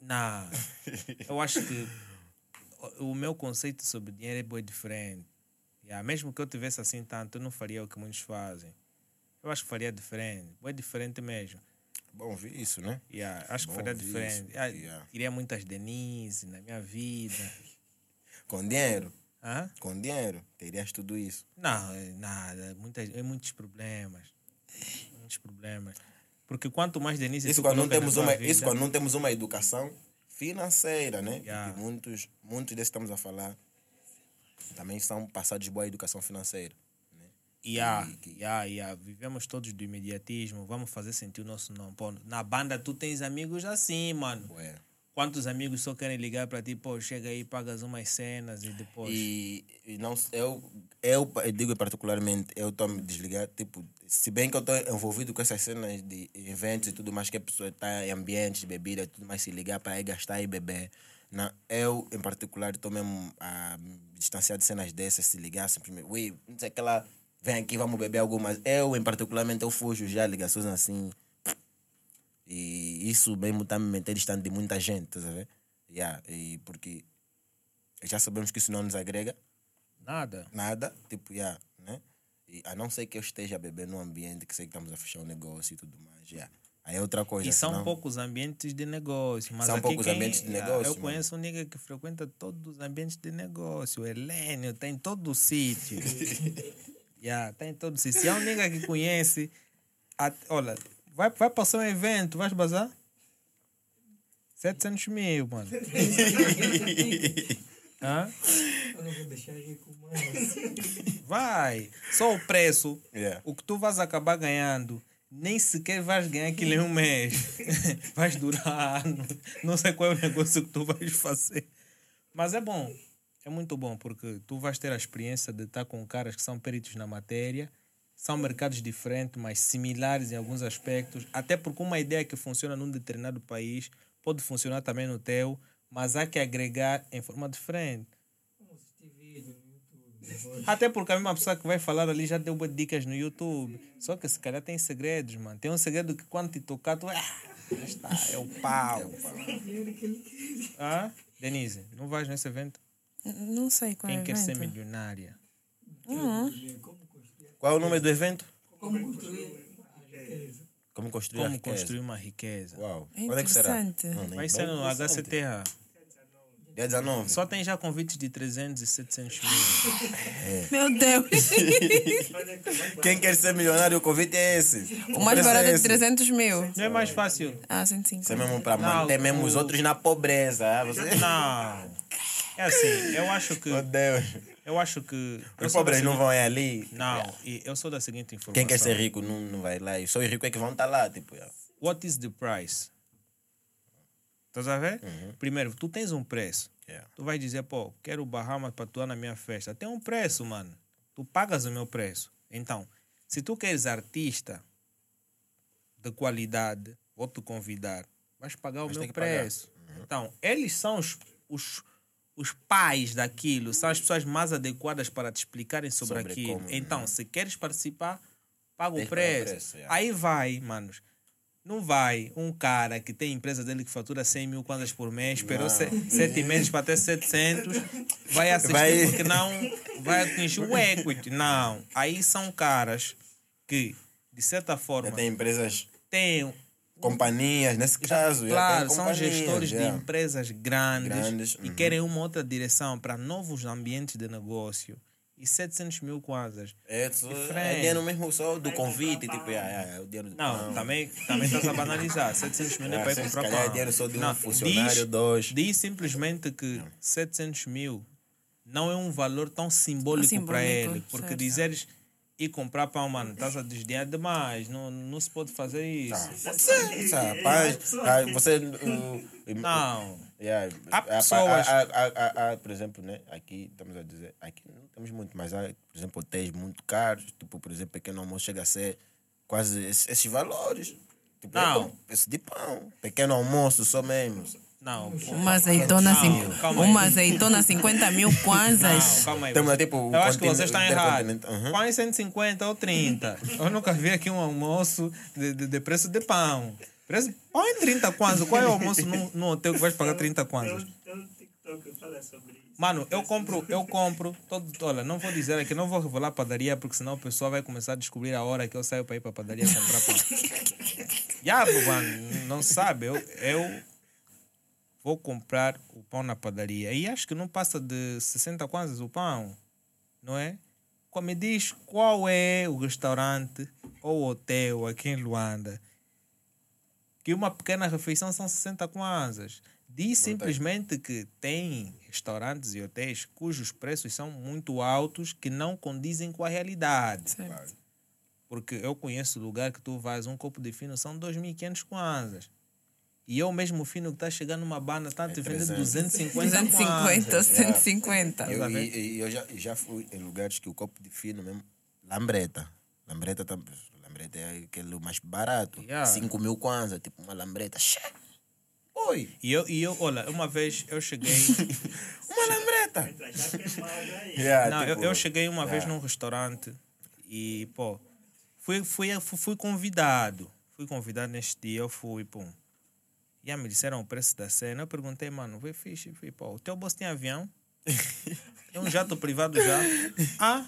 Não. Sure. Não, eu acho que o, meu conceito sobre dinheiro é bem diferente. Yeah, mesmo que eu tivesse assim tanto, eu não faria o que muitos fazem. Eu acho que faria diferente, bem diferente mesmo. Bom ouvir isso, né? Yeah, acho que Bom faria ouvir diferente. isso, Ah, yeah. Muitas Denise na minha vida. Com dinheiro. Hã? Com dinheiro. Terias tudo isso. Não, é nada. Muitas, é muitos problemas. Muitos problemas. Porque quanto mais Denise Isso quando, não temos uma, vida- isso quando não temos uma educação financeira, né? Yeah. Porque muitos, muitos desses que estamos a falar também são passados de boa educação financeira. Né? Yeah, yeah, yeah. Vivemos todos do imediatismo. Vamos fazer sentir o nosso nome. Pô, na banda tu tens amigos assim, mano. Ué. Quantos amigos só querem ligar para ti? Pô, chega aí, pagas umas cenas e depois. E, e não, eu, eu, eu digo particularmente, eu estou a me desligar, tipo, se bem que eu estou envolvido com essas cenas de eventos e tudo mais, que a pessoa está em ambientes de bebida e tudo mais, se ligar para ir gastar e beber. Não, eu, em particular, estou mesmo a me distanciar de cenas dessas, se ligar simplesmente, ui, não sei que lá, vem aqui, vamos beber algumas. Eu, em particularmente, eu fujo já ligações assim. E isso mesmo está me meter distante de muita gente, estás a ver? Yeah, e porque já sabemos que isso não nos agrega Nada. nada, tipo, yeah, né? A não ser que eu esteja a beber num ambiente que sei que estamos a fechar um negócio e tudo mais, yeah. Aí é outra coisa. E são senão- poucos ambientes de negócio. Mas São poucos quem- ambientes de Ah, negócio, Eu mano. conheço um nigga que frequenta todos os ambientes de negócio. O Helênio tem todo o sítio. yeah, tem todo o sítio. Se é um nigga que conhece, a- olha, vai, vai passar um evento, vais bazar? 700 mil, mano. Hã? Eu não vou deixar rico mais. Vai. Só o preço, Yeah. o que tu vais acabar ganhando, nem sequer vais ganhar aquilo em um mês. vais durar anos. Não sei qual é o negócio que tu vais fazer. Mas é bom. É muito bom, porque tu vais ter a experiência de estar com caras que são peritos na matéria. São mercados diferentes, mas similares em alguns aspectos. Até porque uma ideia que funciona num determinado país pode funcionar também no teu, mas há que agregar em forma diferente. Até porque a mesma pessoa que vai falar ali já deu dicas no YouTube. Só que se calhar tem segredos, mano. Tem um segredo que quando te tocar, tu. Ah, já está, é o pau. Ah, Denise, não vais nesse evento? Não sei qual é Quem o quer ser evento. milionária? Qual é o nome do evento? Como construir a riqueza. Como construir Como construir uma riqueza. Uau. É Quando é que será? Não, Vai ser no. HCTH. Dia 19. Só tem já convites de 300 e 700 mil. Meu Deus. Quem quer ser milionário, o convite é esse. o mais preço barato é de esse. 300 mil. Não é mais fácil? Ah, Isso é 150. mesmo para Não, manter mesmo os o- outros na pobreza. ah, Você... Não. É assim, eu acho que. Meu Deus. Eu acho que. Os pobres não seguinte- vão aí ali. Não, e eu sou da seguinte informação. Quem quer ser rico não, não vai lá. E só os ricos é que vão estar lá. Tipo, yeah. What is the price? Estás a ver? Primeiro, tu tens um preço. Yeah. Tu vai dizer, pô, quero Bahamas para atuar na minha festa. Tem um preço, mano. Tu pagas o meu preço. Então, se tu queres artista de qualidade, vou te convidar. Vais pagar o Mas meu que pagar. preço. Então, eles são os, os, os pais daquilo, são as pessoas mais adequadas para te explicarem sobre, Sobre aquilo. como, então, se queres participar, paga o o preço. preço, yeah. Aí vai, manos. Não vai um cara que tem empresa dele que fatura 100 mil kwanzas por mês, esperou se, sete meses para ter 700, vai assistir Vai- porque não vai atingir o equity. Não. Aí são caras que, de certa forma, Já tem empresas, têm. companhias, nesse caso. já Claro, tem são gestores de yeah. empresas grandes, Grandes, e uhum. querem uma outra direção para novos ambientes de negócio. E 700 mil kwanzas. É, só- é dinheiro mesmo só do convite, tipo, é, é, é o dinheiro do Não, pão. também, também estás a banalizar. 700 mil é Ah, para ir se comprar calhar é pão. dinheiro só de um Não, funcionário, diz, dois. Diz simplesmente que 700 mil não é um valor tão simbólico, Simbólico, para ele. Porque certo. dizeres ir comprar pão, mano, estás a desdenhar demais. Não, não se pode fazer isso. Ah, Você, rapaz, você. Não. Yeah, Há pessoas- há- há- há- há, por exemplo, né, aqui estamos a dizer, aqui não temos muito, mas há, por exemplo, hotéis muito caros, tipo, por exemplo, pequeno almoço chega a ser quase esses, esses valores. Tipo, Não. é como preço de pão, pequeno almoço só mesmo. Não. Uma azeitona, Não, calma aí. uma azeitona 50 mil Não, kwanzas. calma aí. Tipo, eu acho que vocês estão errados. uhum. Põe 150 ou 30. Eu nunca vi aqui um almoço de, de, de preço de pão. Preço, põe 30 kwanzas. Qual é o almoço no, no hotel que vais pagar 30 kwanzas? Mano, eu compro, eu compro. Todo, olha, não vou dizer aqui, não vou revelar a padaria, porque senão o pessoal vai começar a descobrir a hora que eu saio para ir para a padaria comprar pão. Já, mano, não sabe. Eu, eu vou comprar o pão na padaria. E acho que não passa de 60 kwanzas o pão, não é? Qual- Me diz qual é o restaurante ou hotel aqui em Luanda que uma pequena refeição são 60 kwanzas. Diz simplesmente que tem restaurantes e hotéis cujos preços são muito altos que não condizem com a realidade. Certo. Porque eu conheço lugar que tu vais, um copo de fino são 2.500 kwanzas. E eu mesmo fino que está chegando numa banda, está te vendendo 300. 250 250, kwanzas. 150. Eu, e, eu já, já fui em lugares que o copo de fino mesmo, lambreta. Lambreta, tam- lambreta é aquele mais barato. Yeah. 5 mil kwanza, tipo uma lambreta. Oi, E eu, e eu, olha, uma vez eu cheguei. uma lambreta. Yeah, Não, eu, tipo, eu cheguei uma vez yeah. num restaurante e, pô, fui, fui, fui, fui convidado. Fui convidado neste dia, eu fui, pum. Já me disseram o preço da cena. Eu perguntei, mano, foi fixe? Fui, pô, o teu bolso tem avião? Tem um jato privado já? Ah,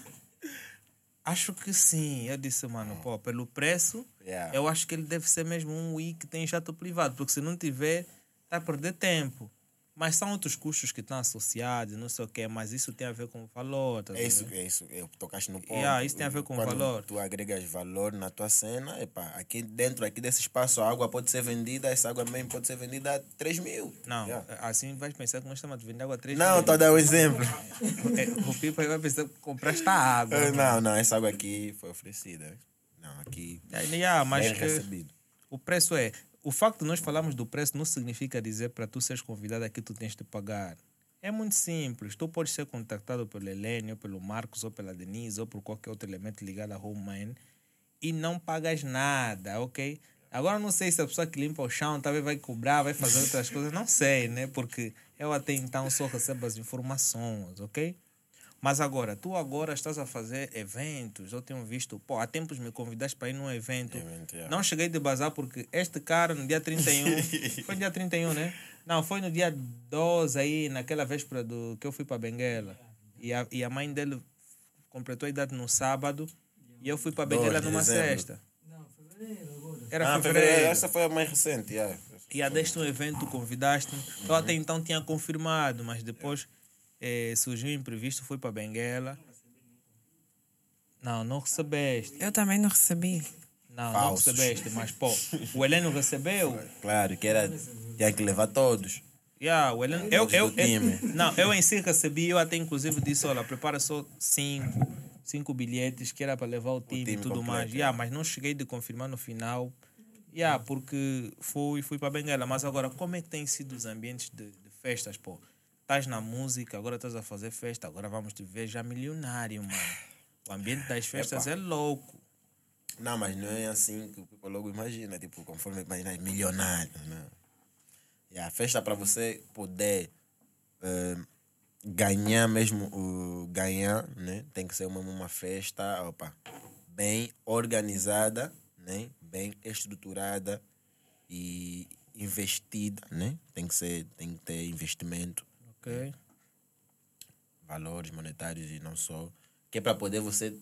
acho que sim. Eu disse, mano, pô, pelo preço, Yeah. eu acho que ele deve ser mesmo um Wii que tem jato privado, porque se não tiver, tá a perder tempo. Mas são outros custos que estão associados, não sei o quê, mas isso tem a ver com o valor. Tá É isso, é isso. Eu tocaste no ponto. Yeah, isso tem a ver com Quando valor. Tu agregas valor na tua cena, epa, aqui dentro aqui desse espaço a água pode ser vendida, essa água mesmo pode ser vendida a 3 mil. Não, Yeah. assim vais pensar que nós estamos a vender água a 3 Não, estou a dar um exemplo. É, O Pipa vai pensar que compraste a água. Eh, não, não, essa água aqui foi oferecida. Não, aqui. Yeah, yeah, mas que recebido. o preço é. O facto de nós falarmos do preço não significa dizer para tu seres convidado aqui tu tens de pagar. É muito simples. Tu podes ser contactado pelo Helene, ou pelo Marcos, ou pela Denise, ou por qualquer outro elemento ligado à Homeman e não pagas nada, ok? Agora não sei se a pessoa que limpa o chão talvez vai cobrar, vai fazer outras coisas, não sei, né? Porque eu até então só recebo as informações, ok? Mas agora, tu agora estás a fazer eventos, eu tenho visto, pô, há tempos me convidaste para ir num evento. Evento, yeah. Não cheguei de bazar porque este cara no dia 31, foi no dia 31, né? Não, foi no dia 12 aí, naquela véspera do que eu fui para Benguela. E a, e a mãe dele completou a idade no sábado e eu fui para 12 Benguela numa dezembro. sexta. Não, fevereiro agora. Era ah, fevereiro. Essa foi a mais recente, yeah. E a deste um evento, convidaste-me. Eu até então tinha confirmado, mas depois eh, surgiu um imprevisto, fui para Benguela. Não, não recebeste. Eu também não recebi. Não, Falsos. não recebeste, mas pô, o Heleno recebeu. Claro, que era. Tinha que levar todos. Yeah, o Heleno, eu, eu, eu- time. não, eu em si recebi, eu até inclusive disse, olha, prepara só cinco, cinco bilhetes que era para levar o time, e time tudo completo, mais. é. Yeah, mas não cheguei de confirmar no final. Yeah, porque fui, fui para Benguela. Mas agora, como é que tem sido os ambientes de, de festas, pô? Estás na música, agora estás a fazer festa, agora vamos te ver já milionário, mano. O ambiente das festas é louco. Não, mas não é assim que o people logo imagina, tipo, conforme imagina, milionário. Não. E a festa para você poder eh, ganhar mesmo, o ganhar, né? Tem que ser uma, uma festa, opa, bem organizada, né? Bem estruturada e investida, né? Tem que ser, tem que ter investimento, Ok? valores monetários e não só, que é para poder você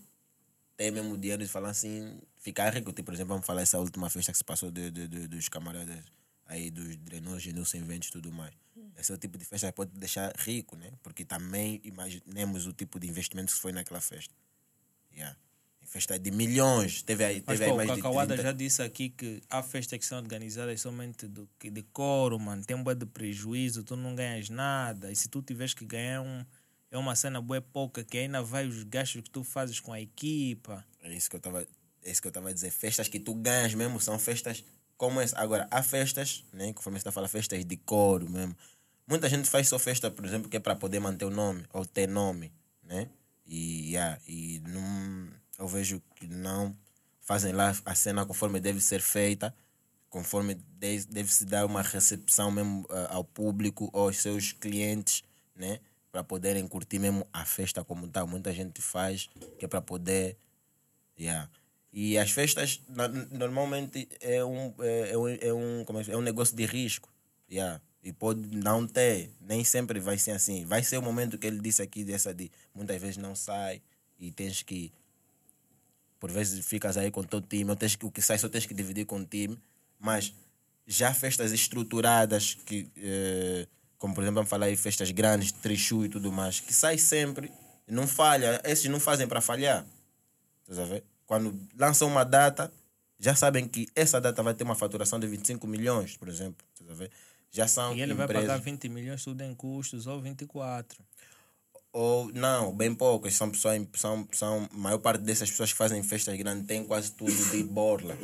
ter mesmo dinheiro e falar assim, ficar rico. Tipo, por exemplo, vamos falar essa última festa que se passou de, de, de- dos camaradas aí dos Drenores, Genilson Eventos e tudo mais. Esse é o tipo de festa que pode deixar rico, né? Porque também imaginemos o tipo de investimento que foi naquela festa. Yeah. Festa de milhões. Teve aí, Mas teve aí pô, o mais de Cacauada 30. já disse aqui que há festas que são organizadas somente do que decoro, mano. Tem um de prejuízo, tu não ganhas nada. E se tu tiveres que ganhar um, é uma cena boa pouca, que ainda vai os gastos que tu fazes com a equipa. É isso que eu estava é isso que eu estava a dizer. Festas que tu ganhas mesmo são festas como essa. Agora, há festas, né? Conforme você está falando, festas de coro mesmo. Muita gente faz só festa, por exemplo, que é para poder manter o nome ou ter nome, né? E, yeah, e não, eu vejo que não fazem lá a cena conforme deve ser feita, conforme de- deve se dar uma recepção mesmo ah, ao público aos seus clientes, né? Para poderem curtir mesmo a festa como tal. Muita gente faz que é para poder Yeah. E as festas normalmente é um, é, é um, é um, é, é um negócio de risco. Yeah. E pode não ter, nem sempre vai ser assim. Vai ser o momento que ele disse aqui, dessa de muitas vezes não sai e tens que. Por vezes ficas aí com o teu time, tens que, o que sai só tens que dividir com o time. Mas já festas estruturadas, que, eh, como por exemplo, vamos falar aí festas grandes, trichu e tudo mais, que sai sempre, não falha. Esses não fazem para falhar. Estás a ver? Quando lançam uma data, já sabem que essa data vai ter uma faturação de 25 milhões, por exemplo. Estás a ver? Já são E ele vai empresas. pagar 20 milhões tudo em custos ou 24. Ou não, bem poucas. São pessoas, são, são, a maior parte dessas pessoas que fazem festas grandes tem quase tudo de borla.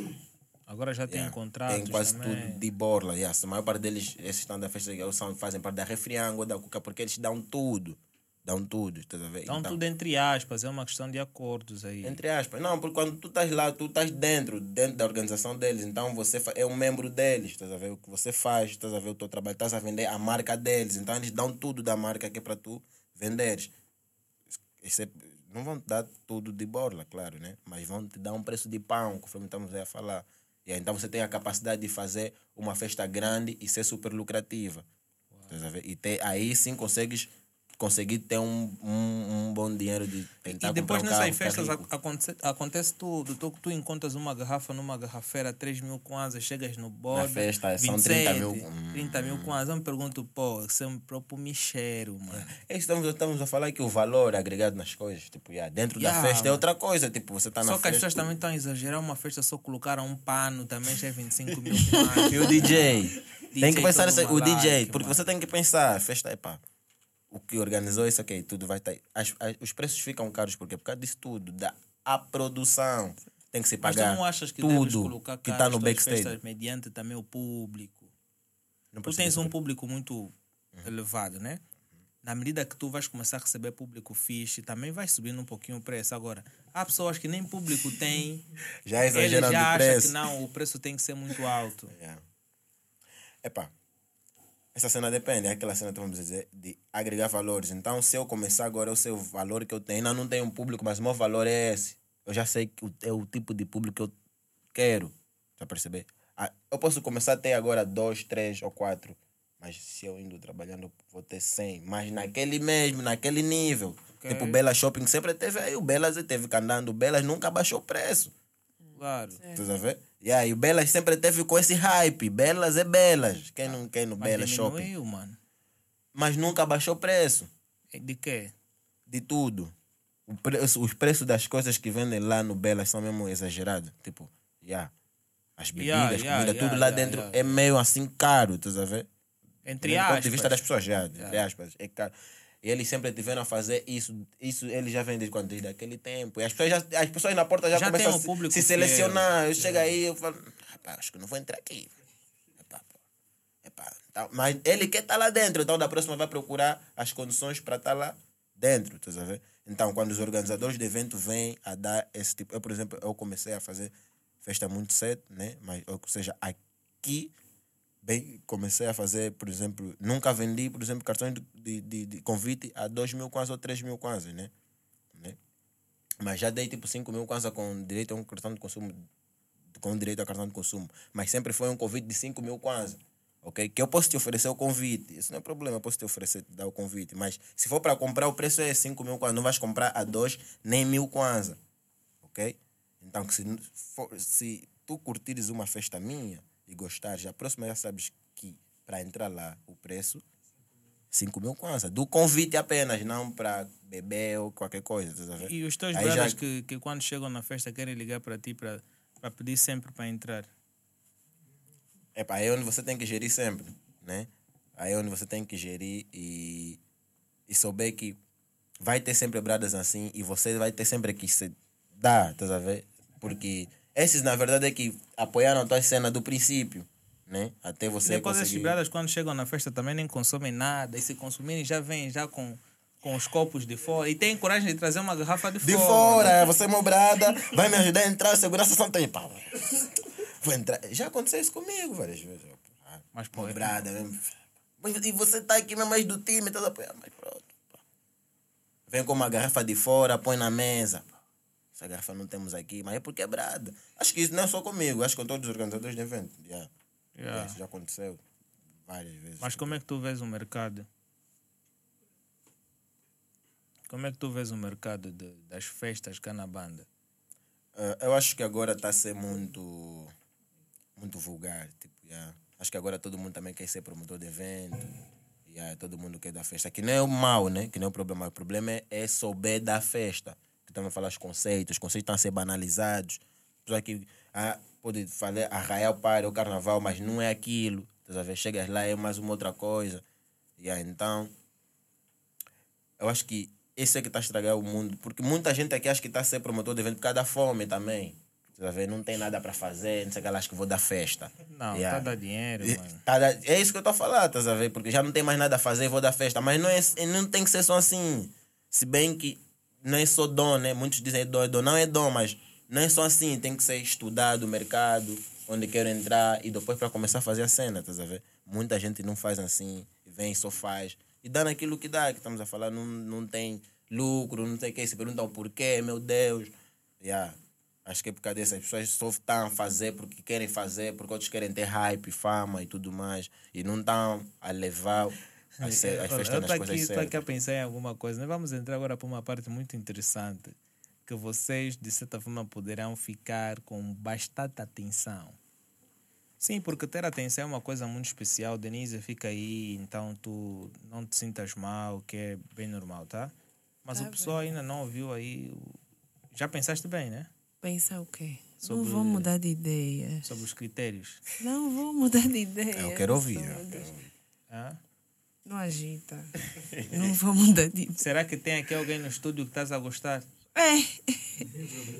Agora já tem Yeah. contratos Tem quase também. tudo de borla. Yeah. A maior parte deles, esses estão da festa, eles são, fazem parte da Refriango, da Cuca, porque eles dão tudo. Dão tudo, estás a ver? Então, tudo entre aspas, é uma questão de acordos aí. Entre aspas. Não, porque quando tu estás lá, tu estás dentro, dentro da organização deles. Então você é um membro deles, estás a ver o que você faz, estás a ver o teu trabalho, estás a vender a marca deles. Então eles dão tudo da marca que é para tu venderes. É- não vão te dar tudo de borla, claro, né? Mas vão te dar um preço de pão, conforme estamos aí a falar. E aí, então você tem a capacidade de fazer uma festa grande e ser super lucrativa. E ter, aí sim consegues conseguir ter um, um, um bom dinheiro de tentar E depois um nessas carro, festas acontece, acontece tudo. Tu, tu encontras uma garrafa numa garrafeira, 3 mil kwanzas, chegas no bode. festa, são 30 mil. Hum. 30 mil kwanzas. Eu me pergunto, pô, isso é um próprio micheiro, mano. É estamos, estamos a falar que o valor agregado nas coisas, tipo, yeah, dentro Yeah, da festa é mano. outra coisa. Tipo, você está na Só que as festa. pessoas também estão a exagerar. Uma festa só colocaram um pano, também já é 25 mil kwanzas. E o DJ. tem que pensar o DJ, porque mano. você tem que pensar, festa é pá. O que organizou isso aqui, tudo vai estar. As, as- os preços ficam caros porque por causa disso tudo, da a produção. Tem que se Mas tu pagar não achas que deves tudo colocar que está no backstage. festas mediante também o público? Não tu tens um público muito elevado, né? Na medida que tu vais começar a receber público fixe, também vai subindo um pouquinho o preço. Agora, há pessoas que nem público têm, Já exageram já de acham preço. que não, o preço tem que ser muito alto. Yeah. Epá, essa cena depende, é aquela cena que vamos dizer de agregar valores. Então, se eu começar agora, eu sei o valor que eu tenho. Ainda não tenho um público, mas o meu valor é esse. Eu já sei que o- é o tipo de público que eu quero. Já perceber? Ah, Eu posso começar a ter agora dois, três ou quatro. Mas se eu indo trabalhando, eu vou ter 100. Mas naquele mesmo, naquele nível. Tipo, Bela Shopping sempre teve aí. O Belas teve que andando. O Belas nunca baixou o preço. Claro. Estás a ver? E aí, o Belas sempre teve com esse hype. Belas é Belas. Quem não quer no Mas Belas Shopping? diminuiu, mano. Mas nunca baixou o preço De quê? de tudo. Preço, os preços das coisas que vendem lá no Belas são mesmo exagerados. Tipo, yeah. As bebidas, Yeah, yeah, comida, yeah, tudo lá yeah, dentro yeah. é meio assim caro, a ver? Entre do ponto aspas. de vista das pessoas, já, entre aspas, é caro. E eles sempre tiveram a fazer isso, isso eles já vêm desde quando? Desde aquele tempo. E as pessoas, já, as pessoas na porta já, Já começam um a se, se selecionar. Eu chego aí eu falo, rapaz, acho que não vou entrar aqui. Epá, pô. Epá, tá. Mas ele quer estar lá dentro, então da próxima vai procurar as condições para estar lá dentro, estás a ver? Então, quando os organizadores de evento vêm a dar esse tipo... Eu, por exemplo, eu comecei a fazer festa muito cedo, né? Mas, ou seja, aqui bem, comecei a fazer, por exemplo, nunca vendi, por exemplo, cartões de, de, de, convite a 2 mil kwanzas ou 3 mil kwanzas, né? né? Mas já dei tipo 5 mil kwanzas com direito a um cartão de consumo, com direito a cartão de consumo. Mas sempre foi um convite de 5 mil kwanzas, ok? Que eu posso te oferecer o convite, isso não é problema, eu posso te oferecer, te dar o convite. Mas se for para comprar, o preço é 5 mil kwanzas, não vais comprar a 2 nem mil kwanzas, ok? Então, se, for- se tu curtires uma festa minha, e gostares, a próxima já sabes que para entrar lá o preço 5 mil kwanza. Do convite apenas, não para beber ou qualquer coisa. Ver? E os teus brothers já- que, que quando chegam na festa querem ligar para ti para pedir sempre para entrar. É para aí é onde você tem que gerir sempre, né? Aí é onde você tem que gerir e, e souber que vai ter sempre bradas assim e você vai ter sempre que se dar, estás a ver? Porque esses, na verdade, é que apoiaram a tua cena do princípio, né? Até você Depois esses conseguir... brothers quando chegam na festa também nem consomem nada e se consumirem já vêm já com, com os copos de fora e têm coragem de trazer uma garrafa de, De fora. fora, você é meu brada, vai me ajudar a entrar, segurança não tem pau. Vou entrar. Já aconteceu isso comigo várias vezes. Ah, Mas, pô, meu brada mesmo. E você tá aqui mesmo mais do time, tá apoiando, mas pronto. Vem com uma garrafa de fora, põe na mesa. pá. Essa garrafa não temos aqui, mas é porque é brada. Acho que isso não é só comigo, acho que com todos os organizadores de evento. Já. Yeah. Isso já aconteceu várias vezes. Mas como é que tu vês o mercado? Como é que tu vês o mercado de- das festas cá na banda? Uh, eu acho que agora está a ser muito muito vulgar. Tipo, yeah. Acho que agora todo mundo também quer ser promotor de evento. Yeah, todo mundo quer dar festa. Que não é o mal, né? Que não é o problema. O problema é, é souber da festa. Que estamos a falar os conceitos. Os conceitos estão a ser banalizados. Pessoa que ah, pode fazer arraial para o carnaval, mas não é aquilo. A ver? Chegas lá, é mais uma outra coisa. Yeah, então, eu acho que esse é que está a estragar o mundo. Porque muita gente aqui acha que está a ser promotor de evento por causa da fome também. Tá vendo? Não tem nada para fazer, não sei o que lá, acho que vou dar festa. Não, Yeah. tá a dar dinheiro, E- mano. tá da- é isso que eu estou a falar, estás a ver? Porque já não tem mais nada a fazer, vou dar festa. Mas não, é, não tem que ser só assim. Se bem que não é só dom, né? Muitos dizem é dom, é dom. Não é dom, mas não é só assim. Tem que ser estudado o mercado, onde quero entrar e depois para começar a fazer a cena, estás a ver? Muita gente não faz assim, vem só faz. E dá naquilo que dá, que estamos a falar, não, não tem lucro, não sei o que. Se perguntam por quê, meu Deus. Yeah. Acho que é por causa disso. As pessoas só estão a fazer porque querem fazer, porque outros querem ter hype, fama e tudo mais. E não estão a levar as, ce- as festas eu coisas aqui, tô aqui a pensar em alguma coisa. Né? Vamos entrar agora para uma parte muito interessante que vocês, de certa forma, poderão ficar com bastante atenção. Sim, porque ter atenção é uma coisa muito especial. Denise fica aí, então tu não te sintas mal, que é bem normal, tá? Mas Tá o pessoal ainda não ouviu aí. Já pensaste bem, né? Pensar o quê? Sobre- Não vou mudar de ideia. Sobre os critérios. Não vou mudar de ideia. Eu quero ouvir. Eu quero ouvir. Hã? Não agita. Não vou mudar de. Será que tem aqui alguém no estúdio que estás a gostar? É.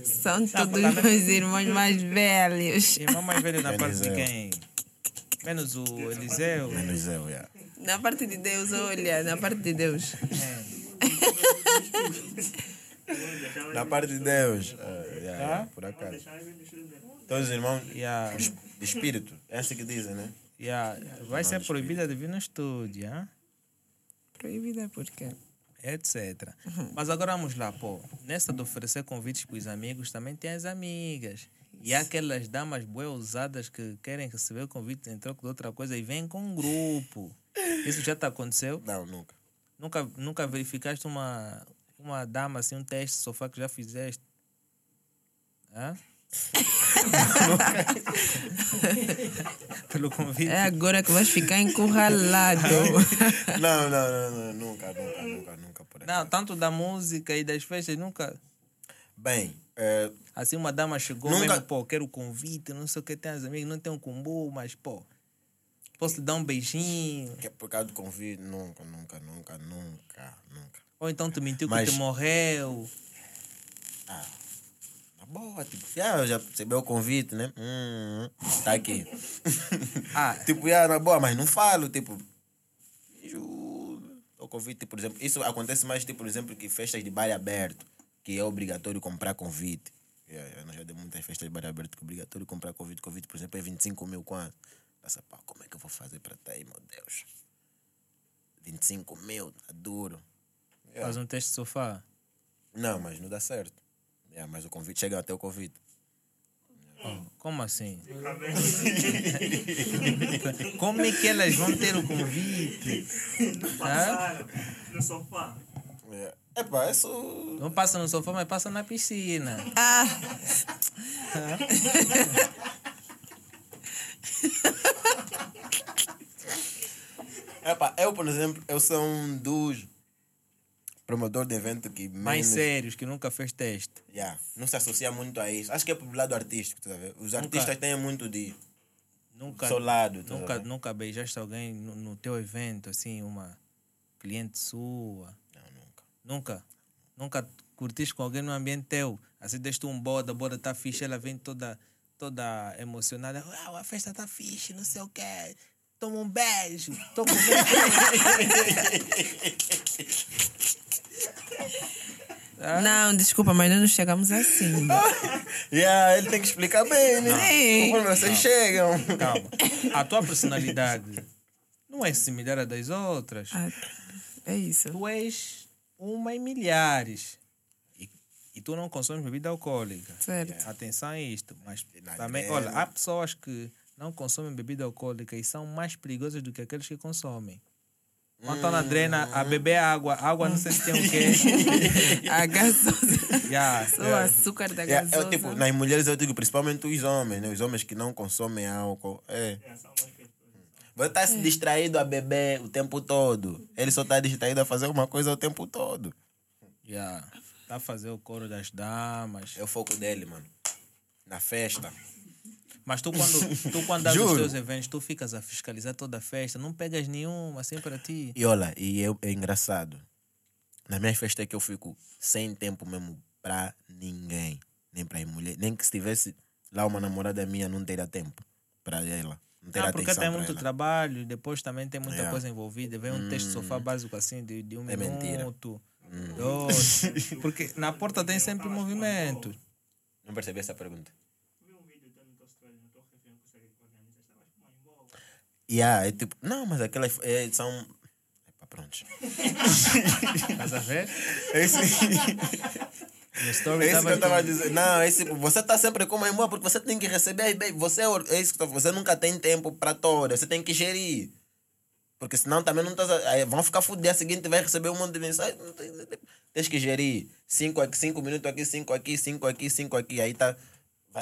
São todos tá, tá. meus irmãos mais velhos. Irmão mais velho na parte de Eliseu. quem? Menos o Eliseu. Menos eu, yeah. Na parte de Deus, olha, na parte de Deus. Na parte de Deus. ah, yeah, yeah, por acaso. Deixar ele estudar. Todos os irmãos Yeah, de espírito. É assim que dizem, né? yeah. Vai ser proibida de vir no estúdio, hein? Proibida por quê? etc. Mas agora vamos lá, pô. Nessa de oferecer convites para os amigos, também tem as amigas. E há aquelas damas bué ousadas que querem receber o convite em troca de outra coisa e vêm com um grupo. Isso já te aconteceu? Não, nunca. Nunca, nunca verificaste uma, uma dama assim, um teste de sofá que já fizeste? Hã? Pelo convite? É agora que vais ficar encurralado. Não, não, não, não, nunca, nunca, nunca, nunca por aqui. Não, tanto da música e das festas, nunca. Bem, eh, Assim, uma dama chegou Nunca- mesmo, pô, quero convite, não sei o que, tem as amigas, não tem um combo, mas, pô, posso te dar um beijinho? que é por causa do convite, nunca, nunca, nunca, nunca, nunca. Ou então te mentiu Mas- que te morreu. Na boa, tipo, já, já recebeu o convite, né? Hum, tá aqui. Ah. tipo, já, na boa, mas não falo, tipo. O convite, por exemplo, isso acontece mais, tipo, por exemplo, que festas de bar aberto, que é obrigatório comprar convite. Yeah, nós já demos muitas festas de bar aberto que é obrigatório comprar convite. Convite, por exemplo, é 25 mil quanto? Essa pá, como é que eu vou fazer para ter aí, meu Deus? 25 mil, tá duro. Yeah. Faz um teste de sofá. Não, mas não dá certo. É, mas o convite chega até o convite. É. Como assim? como é que elas vão ter o convite? Tá? No sofá. É. Epa, isso. Não passa no sofá, mas passa na piscina. Ah! Tá? pá, eu, por exemplo, eu sou um dos promotores de evento que Mais menos- sérios, que nunca fez teste. Yeah, não se associa muito a isso. Acho que é pro lado artístico, tá vendo? Os artistas têm muito de Nunca, seu lado. Tá nunca, vendo? nunca beijaste alguém no, no teu evento, assim, uma cliente sua. Não, nunca. Nunca. Nunca curtiste com alguém no ambiente teu. Assim, deste um boda, a boda tá fixe, ela vem toda, toda emocionada. Uau, a festa tá fixe, não sei o quê. Toma um beijo. Tô Não, desculpa, mas nós não chegamos assim. Yeah, ele tem que explicar bem, né? Sim. Conforme vocês chegam. Calma. A tua personalidade não é similar à das outras. Ah, é isso. Tu és uma em milhares. E, e tu não consomes bebida alcoólica. Certo. Atenção a isto. Mas Não, também, olha, há pessoas que não consomem bebida alcoólica e são mais perigosas do que aqueles que consomem. Estão na drena a beber água, água não sei se tem o quê. A gasosa. Yeah, Só o yeah. açúcar da Yeah, gasosa. eu, tipo, nas mulheres eu digo principalmente os homens, né? Os homens que não consomem álcool. É. É, são mais feitos. Você tá se distraído a beber o tempo todo. Ele só tá distraído a fazer uma coisa o tempo todo. Yeah. Tá a fazer o coro das damas. É o foco dele, mano. Na festa. Mas tu quando, tu quando dás os teus eventos, tu ficas a fiscalizar toda a festa, não pegas nenhuma assim para ti. E olha, e é, é engraçado. Nas minhas festas é que eu fico sem tempo mesmo pra ninguém. Nem pra mulher. Nem que se tivesse lá uma namorada minha, não teria tempo pra ela. Não teria Ah, porque tem muito ela. trabalho, depois também tem muita Yeah. coisa envolvida. Vem um texto de sofá básico assim de, de um É mentira. minuto, dois. Porque na porta tem sempre movimento. Não percebi essa pergunta. Vi um vídeo teu no teu story, no teu refém, consegue organizar. Estavas com uma embola. Yeah, é tipo, não, mas aquelas é, são. Epa, pronto. Estás a ver? Esse, No story é isso que eu tava tava dizendo. Não, esse, você tá sempre com uma irmã porque você tem que receber. Você, é é isso que você nunca tem tempo pra todas. Você tem que gerir. Porque senão também não estás. a- Vão ficar fudidos. Dia seguinte vai receber um monte de mensagem. Tens que gerir. Cinco, aqui, cinco minutos aqui, cinco aqui, cinco aqui, cinco aqui. Aí tá.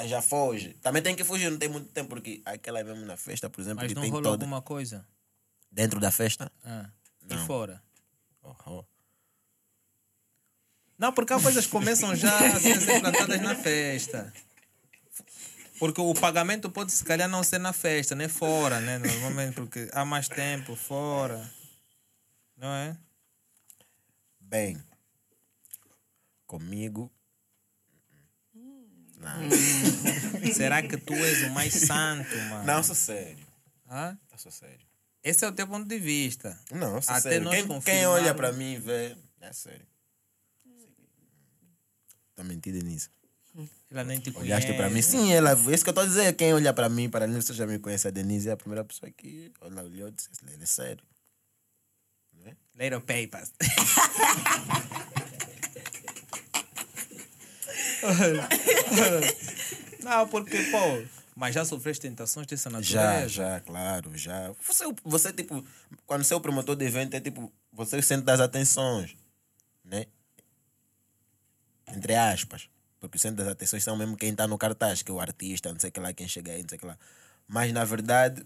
Já foge. Também tem que fugir, não tem muito tempo. Porque aquela mesmo na festa, por exemplo, Mas que não tem rola toda. alguma coisa. Dentro da festa. Ah, e fora. Oh, oh. Não, porque há coisas começam já a ser implantadas na festa. Porque o pagamento pode se calhar não ser na festa, nem fora, né? Normalmente, porque há mais tempo fora. Não é? Bem, comigo. Não, Será que tu és o mais santo, mano? não sou sério. Hã? Eu sou sério. Esse é o teu ponto de vista. Não, eu sou Até sério. nós Quem, quem olha pra mim e vê. É sério. Tá mentindo nisso. Ela nem te conhece. Olhaste pra mim? Sim, ela. Isso que eu tô dizendo. Quem olha pra mim, para mim, você já me conhece. A Denise é a primeira pessoa que olha, olhou e disse: ele é sério. Little papers. Não, porque, pô, mas já sofreste tentações dessa Já, natureza? já, claro, já. Você, você, tipo, quando você é o promotor de evento, é tipo, você sente das atenções, né? Entre aspas. Porque o centro das atenções são mesmo quem está no cartaz, que é o artista, não sei o que lá, quem chega aí, não sei o que lá. Mas, na verdade,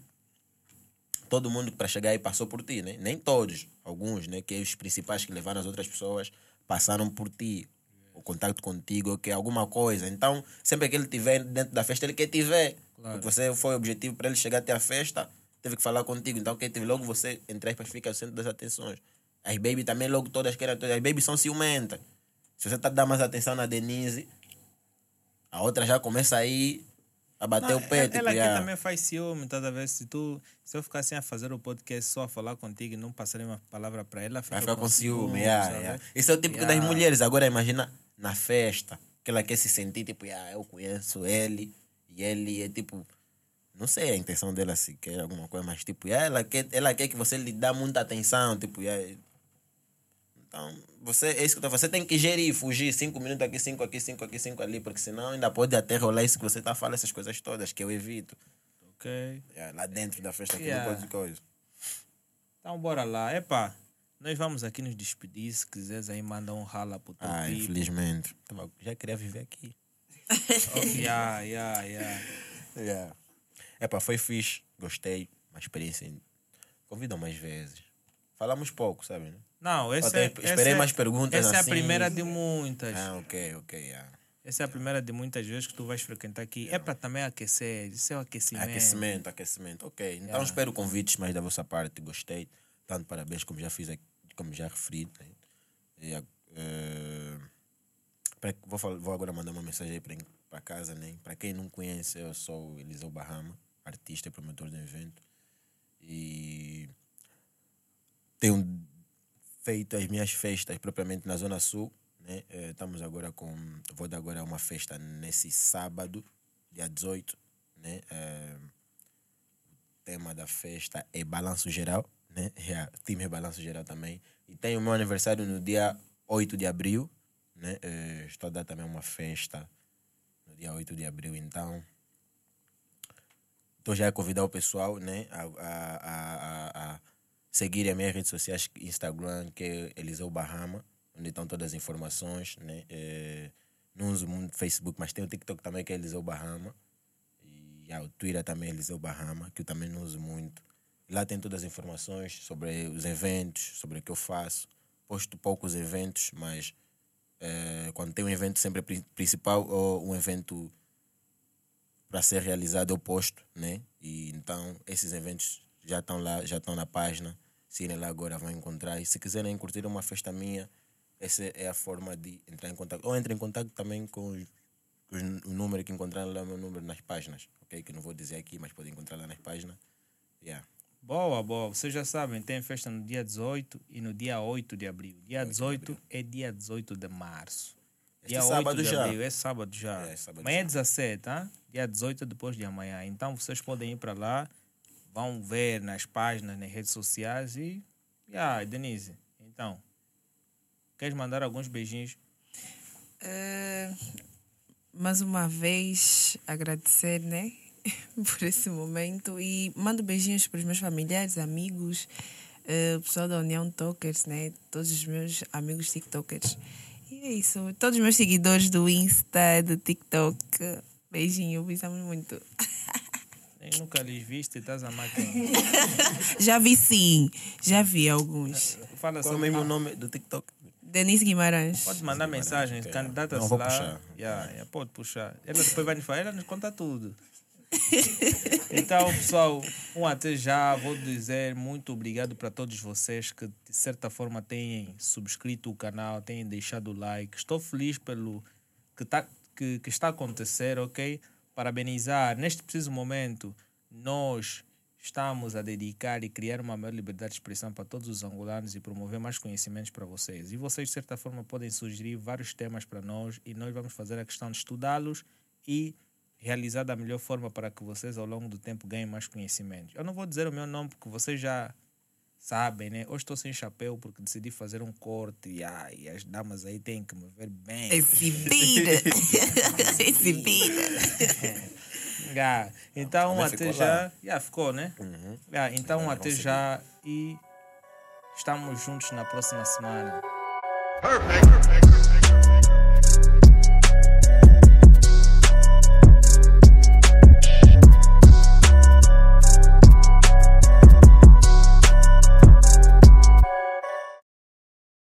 todo mundo para chegar aí passou por ti, né? Nem todos, alguns, né? Que os principais que levaram as outras pessoas passaram por ti. O contato contigo, que é alguma coisa. Então, sempre que ele estiver dentro da festa, ele quer te ver. Claro. Porque você foi o objetivo para ele chegar até a festa, teve que falar contigo. Então, quem teve logo você, entre aspas, fica no centro das atenções. As baby também logo todas querem. As baby são ciumentas. Se você tá dando mais atenção na Denise, a outra já começa aí a bater Não, o pé. ela tipo, ela também faz ciúme, toda vez. Se, tu, se eu ficar assim a fazer o podcast só a falar contigo e não passar uma palavra para ela, fica Vai ficar com ciúme, ciúme, yeah, yeah. Esse é o típico Yeah. das mulheres. Agora imagina na festa, que ela quer se sentir, tipo, yeah, eu conheço ele, e ele é tipo. Não sei a intenção dela se quer alguma coisa, mas tipo, yeah, ela, quer, ela quer que você lhe dá muita atenção, tipo, yeah. Então, você, é isso que eu tô. Você tem que gerir, fugir cinco minutos aqui, cinco aqui, cinco aqui, cinco ali, porque senão ainda pode até rolar isso que você tá falando, essas coisas todas, que eu evito. Ok. Yeah, lá dentro da festa, aqui Yeah. não pode coisa. Então bora lá. Epá, nós vamos aqui nos despedir. Se quiseres aí, manda um rala pro teu Ah, tipo. infelizmente. Já queria viver aqui. Oh, yeah, yeah, yeah. Yeah. Epa, foi fixe, gostei, uma experiência. Convidam mais vezes. falamos pouco, sabe? Né? Não, essa Até é, esperei essa é- mais perguntas Essa é a assim. primeira de muitas. Ah, ok, ok. Yeah. Essa é a primeira de muitas vezes que tu vais frequentar aqui. É para também aquecer, isso é o aquecimento. Aquecimento, aquecimento. Ok. Então espero convites mais da vossa parte. Gostei. Tanto parabéns como já fiz aqui, como já referi. né? Eh, vou, fal- vou agora mandar uma mensagem aí para casa, né? Para quem não conhece, eu sou Eliseu Bahama, artista e promotor do evento. E tenho feito as minhas festas propriamente na Zona Sul. Né? Eh, Estamos agora com. Vou dar agora uma festa nesse sábado, dia 18. Né? Eh, o tema da festa é balanço geral. Né? Yeah, time é balanço geral também. E tem o meu aniversário no dia 8 de abril. Né? Eh, estou a dar também uma festa no dia 8 de abril. Então, estou já a convidar o pessoal né? a, a, a, a, seguir as minhas redes sociais, Instagram, que é Eliseu Bahama, onde estão todas as informações. Né? Eh, não uso muito Facebook, mas tem o TikTok também, que é Eliseu Bahama. E ah, o Twitter também é Eliseu Bahama, que eu também não uso muito. Lá tem todas as informações sobre os eventos, sobre o que eu faço. Posto poucos eventos, mas eh, quando tem um evento sempre pri- principal ou um evento para ser realizado eu posto, né? E então esses eventos já estão lá, já estão na página. Se irem lá agora vão encontrar. E se quiserem curtir uma festa minha, essa é a forma de entrar em contato. Ou entre em contato também com os- o número que encontraram lá, o meu número nas páginas, ok? Que não vou dizer aqui, mas podem encontrar lá nas páginas. Yeah. Boa, boa. Vocês já sabem, tem festa no dia 18 e no dia 8 de abril. Dia 18 é dia 18 de março. Este Dia sábado 8 de já. abril, é sábado já. É, sábado amanhã é já. 17, tá? Dia 18 é depois de amanhã. Então vocês podem ir para lá, vão ver nas páginas, nas redes sociais e. Yeah, Denise, então. Queres mandar alguns beijinhos? Eh, mais uma vez, agradecer, né? Por esse momento. E mando beijinhos para os meus familiares, amigos, o pessoal da União Tokers, né? Todos os meus amigos TikTokers. E é isso. Todos os meus seguidores do Insta, do TikTok. Beijinho, beijamos muito. Eu nunca lhes viste, estás a máquina. Já vi sim, já vi alguns. Fala Qual é o mesmo nome do TikTok? Denise Guimarães. Pode mandar mensagem, ok. candidata-se lá. puxar. Yeah, yeah, pode puxar. Ela depois vai nos falar, ela nos conta tudo. então, pessoal, um até já. Vou dizer muito obrigado para todos vocês que, de certa forma, têm subscrito o canal, têm deixado o like. Estou feliz pelo que, tá, que, que está a acontecer, ok? Parabenizar. Neste preciso momento, nós estamos a dedicar e criar uma maior liberdade de expressão para todos os angolanos e promover mais conhecimentos para vocês. E vocês, de certa forma, podem sugerir vários temas para nós e nós vamos fazer a questão de estudá-los e realizar da melhor forma para que vocês, ao longo do tempo, ganhem mais conhecimentos. Eu não vou dizer o meu nome porque vocês já sabem, né? Hoje estou sem chapéu porque decidi fazer um corte e, ai, as damas aí têm que me ver bem. Exibida. Exibida. Yeah. Então, Também até já. lá. Yeah, ficou, né? Yeah, então, Agora até já. E estamos juntos na próxima semana. Perfect. Perfect.